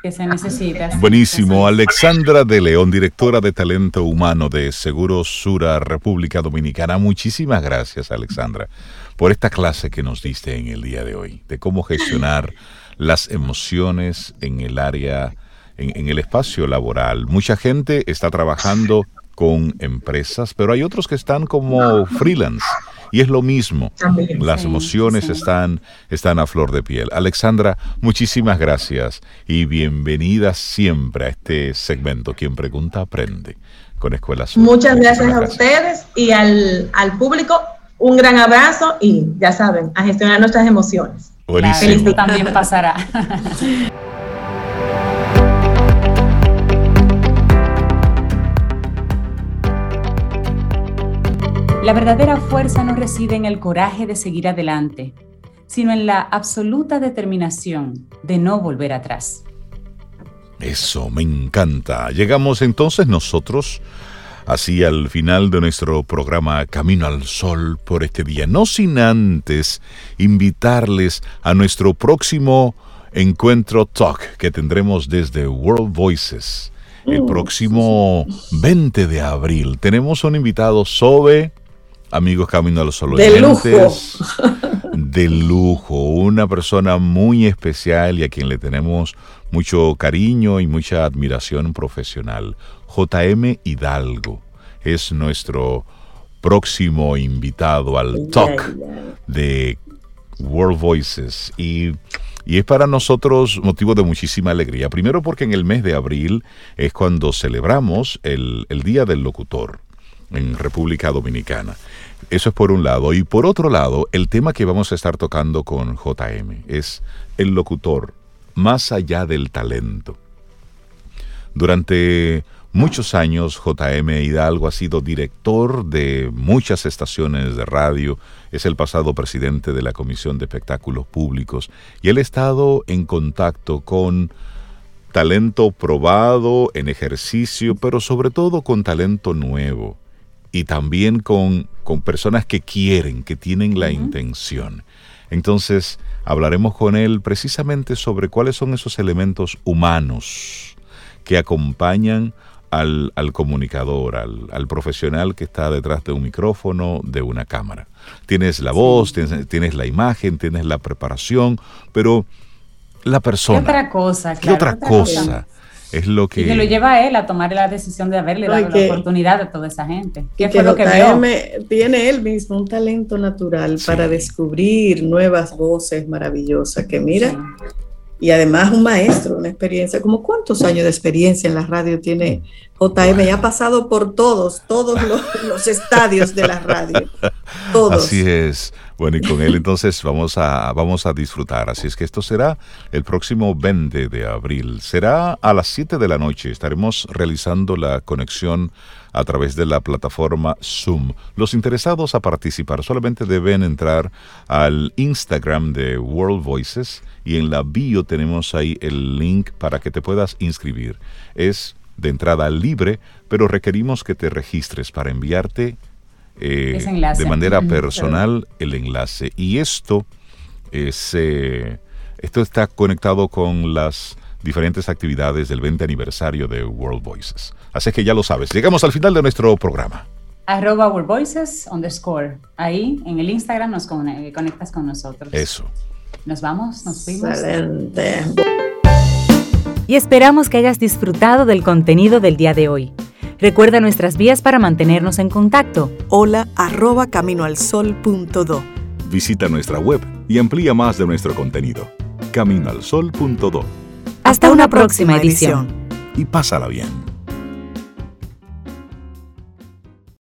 Speaker 4: que se necesita.
Speaker 2: Buenísimo. Alexandra de León, directora de talento humano de Seguro Sura, República Dominicana. Muchísimas gracias, Alexandra, por esta clase que nos diste en el día de hoy, de cómo gestionar las emociones en el área, en, el espacio laboral. Mucha gente está trabajando con empresas, pero hay otros que están como freelance. Y es lo mismo, las emociones Están, están a flor de piel. Alexandra, muchísimas gracias y bienvenida siempre a este segmento. Quien pregunta, aprende con Escuelas.
Speaker 10: Muchas gracias, a ustedes y al, al público. Un gran abrazo y ya saben, a gestionar nuestras emociones.
Speaker 2: Buenísimo.
Speaker 4: también pasará. La verdadera fuerza no reside en el coraje de seguir adelante, sino en la absoluta determinación de no volver atrás.
Speaker 2: Eso, me encanta. Llegamos entonces nosotros así al final de nuestro programa Camino al Sol por este día. No sin antes invitarles a nuestro próximo encuentro talk que tendremos desde World Voices el mm. próximo 20 de abril. Tenemos un invitado sobre amigos Camino al Sol.
Speaker 3: De lujo.
Speaker 2: De lujo, una persona muy especial y a quien le tenemos mucho cariño y mucha admiración profesional. JM Hidalgo es nuestro próximo invitado al talk de World Voices y, es para nosotros motivo de muchísima alegría. Primero porque en el mes de abril es cuando celebramos el, el Día del Locutor en República Dominicana. Eso es por un lado. Y por otro lado, el tema que vamos a estar tocando con JM es el locutor, más allá del talento. Durante muchos años JM Hidalgo ha sido director de muchas estaciones de radio, es el pasado presidente de la Comisión de Espectáculos Públicos y él ha estado en contacto con talento probado en ejercicio, pero sobre todo con talento nuevo y también con, con personas que quieren, que tienen la intención. Entonces, hablaremos con él precisamente sobre cuáles son esos elementos humanos que acompañan al, comunicador, al, profesional que está detrás de un micrófono, de una cámara. Tienes la voz, tienes, la imagen, tienes la preparación, pero la persona.
Speaker 4: ¿Qué otra cosa?
Speaker 2: ¿Qué otra, cosa? Es lo que...
Speaker 4: Y que lo lleva a él a tomar la decisión de haberle dado la oportunidad a toda esa gente.
Speaker 3: ¿Qué fue lo que vio? tiene él mismo un talento natural para descubrir nuevas voces maravillosas que mira, y además un maestro, una experiencia, como cuántos años de experiencia en la radio tiene JM, y ha pasado por todos, todos los, estadios de la radio. Todos.
Speaker 2: Así es. Bueno, y con él entonces vamos a, vamos a disfrutar. Así es que esto será el próximo 20 de abril. Será a las 7 de la noche. Estaremos realizando la conexión a través de la plataforma Zoom. Los interesados a participar solamente deben entrar al Instagram de World Voices y en la bio tenemos ahí el link para que te puedas inscribir. Es de entrada libre, pero requerimos que te registres para enviarte eh, de manera personal el enlace. Y esto, es, eh, esto está conectado con las diferentes actividades del 20 aniversario de World Voices. Así que ya lo sabes. Llegamos al final de nuestro programa.
Speaker 4: Arroba World Voices underscore. Ahí en el Instagram nos conectas con nosotros.
Speaker 2: Eso.
Speaker 4: Nos vamos, nos fuimos.
Speaker 3: Excelente.
Speaker 1: Y esperamos que hayas disfrutado del contenido del día de hoy. Recuerda nuestras vías para mantenernos en contacto.
Speaker 11: Hola arroba caminoalsol.do.
Speaker 5: Visita nuestra web y amplía más de nuestro contenido. Caminoalsol.do.
Speaker 1: Hasta, una, próxima, edición.
Speaker 5: Y pásala bien.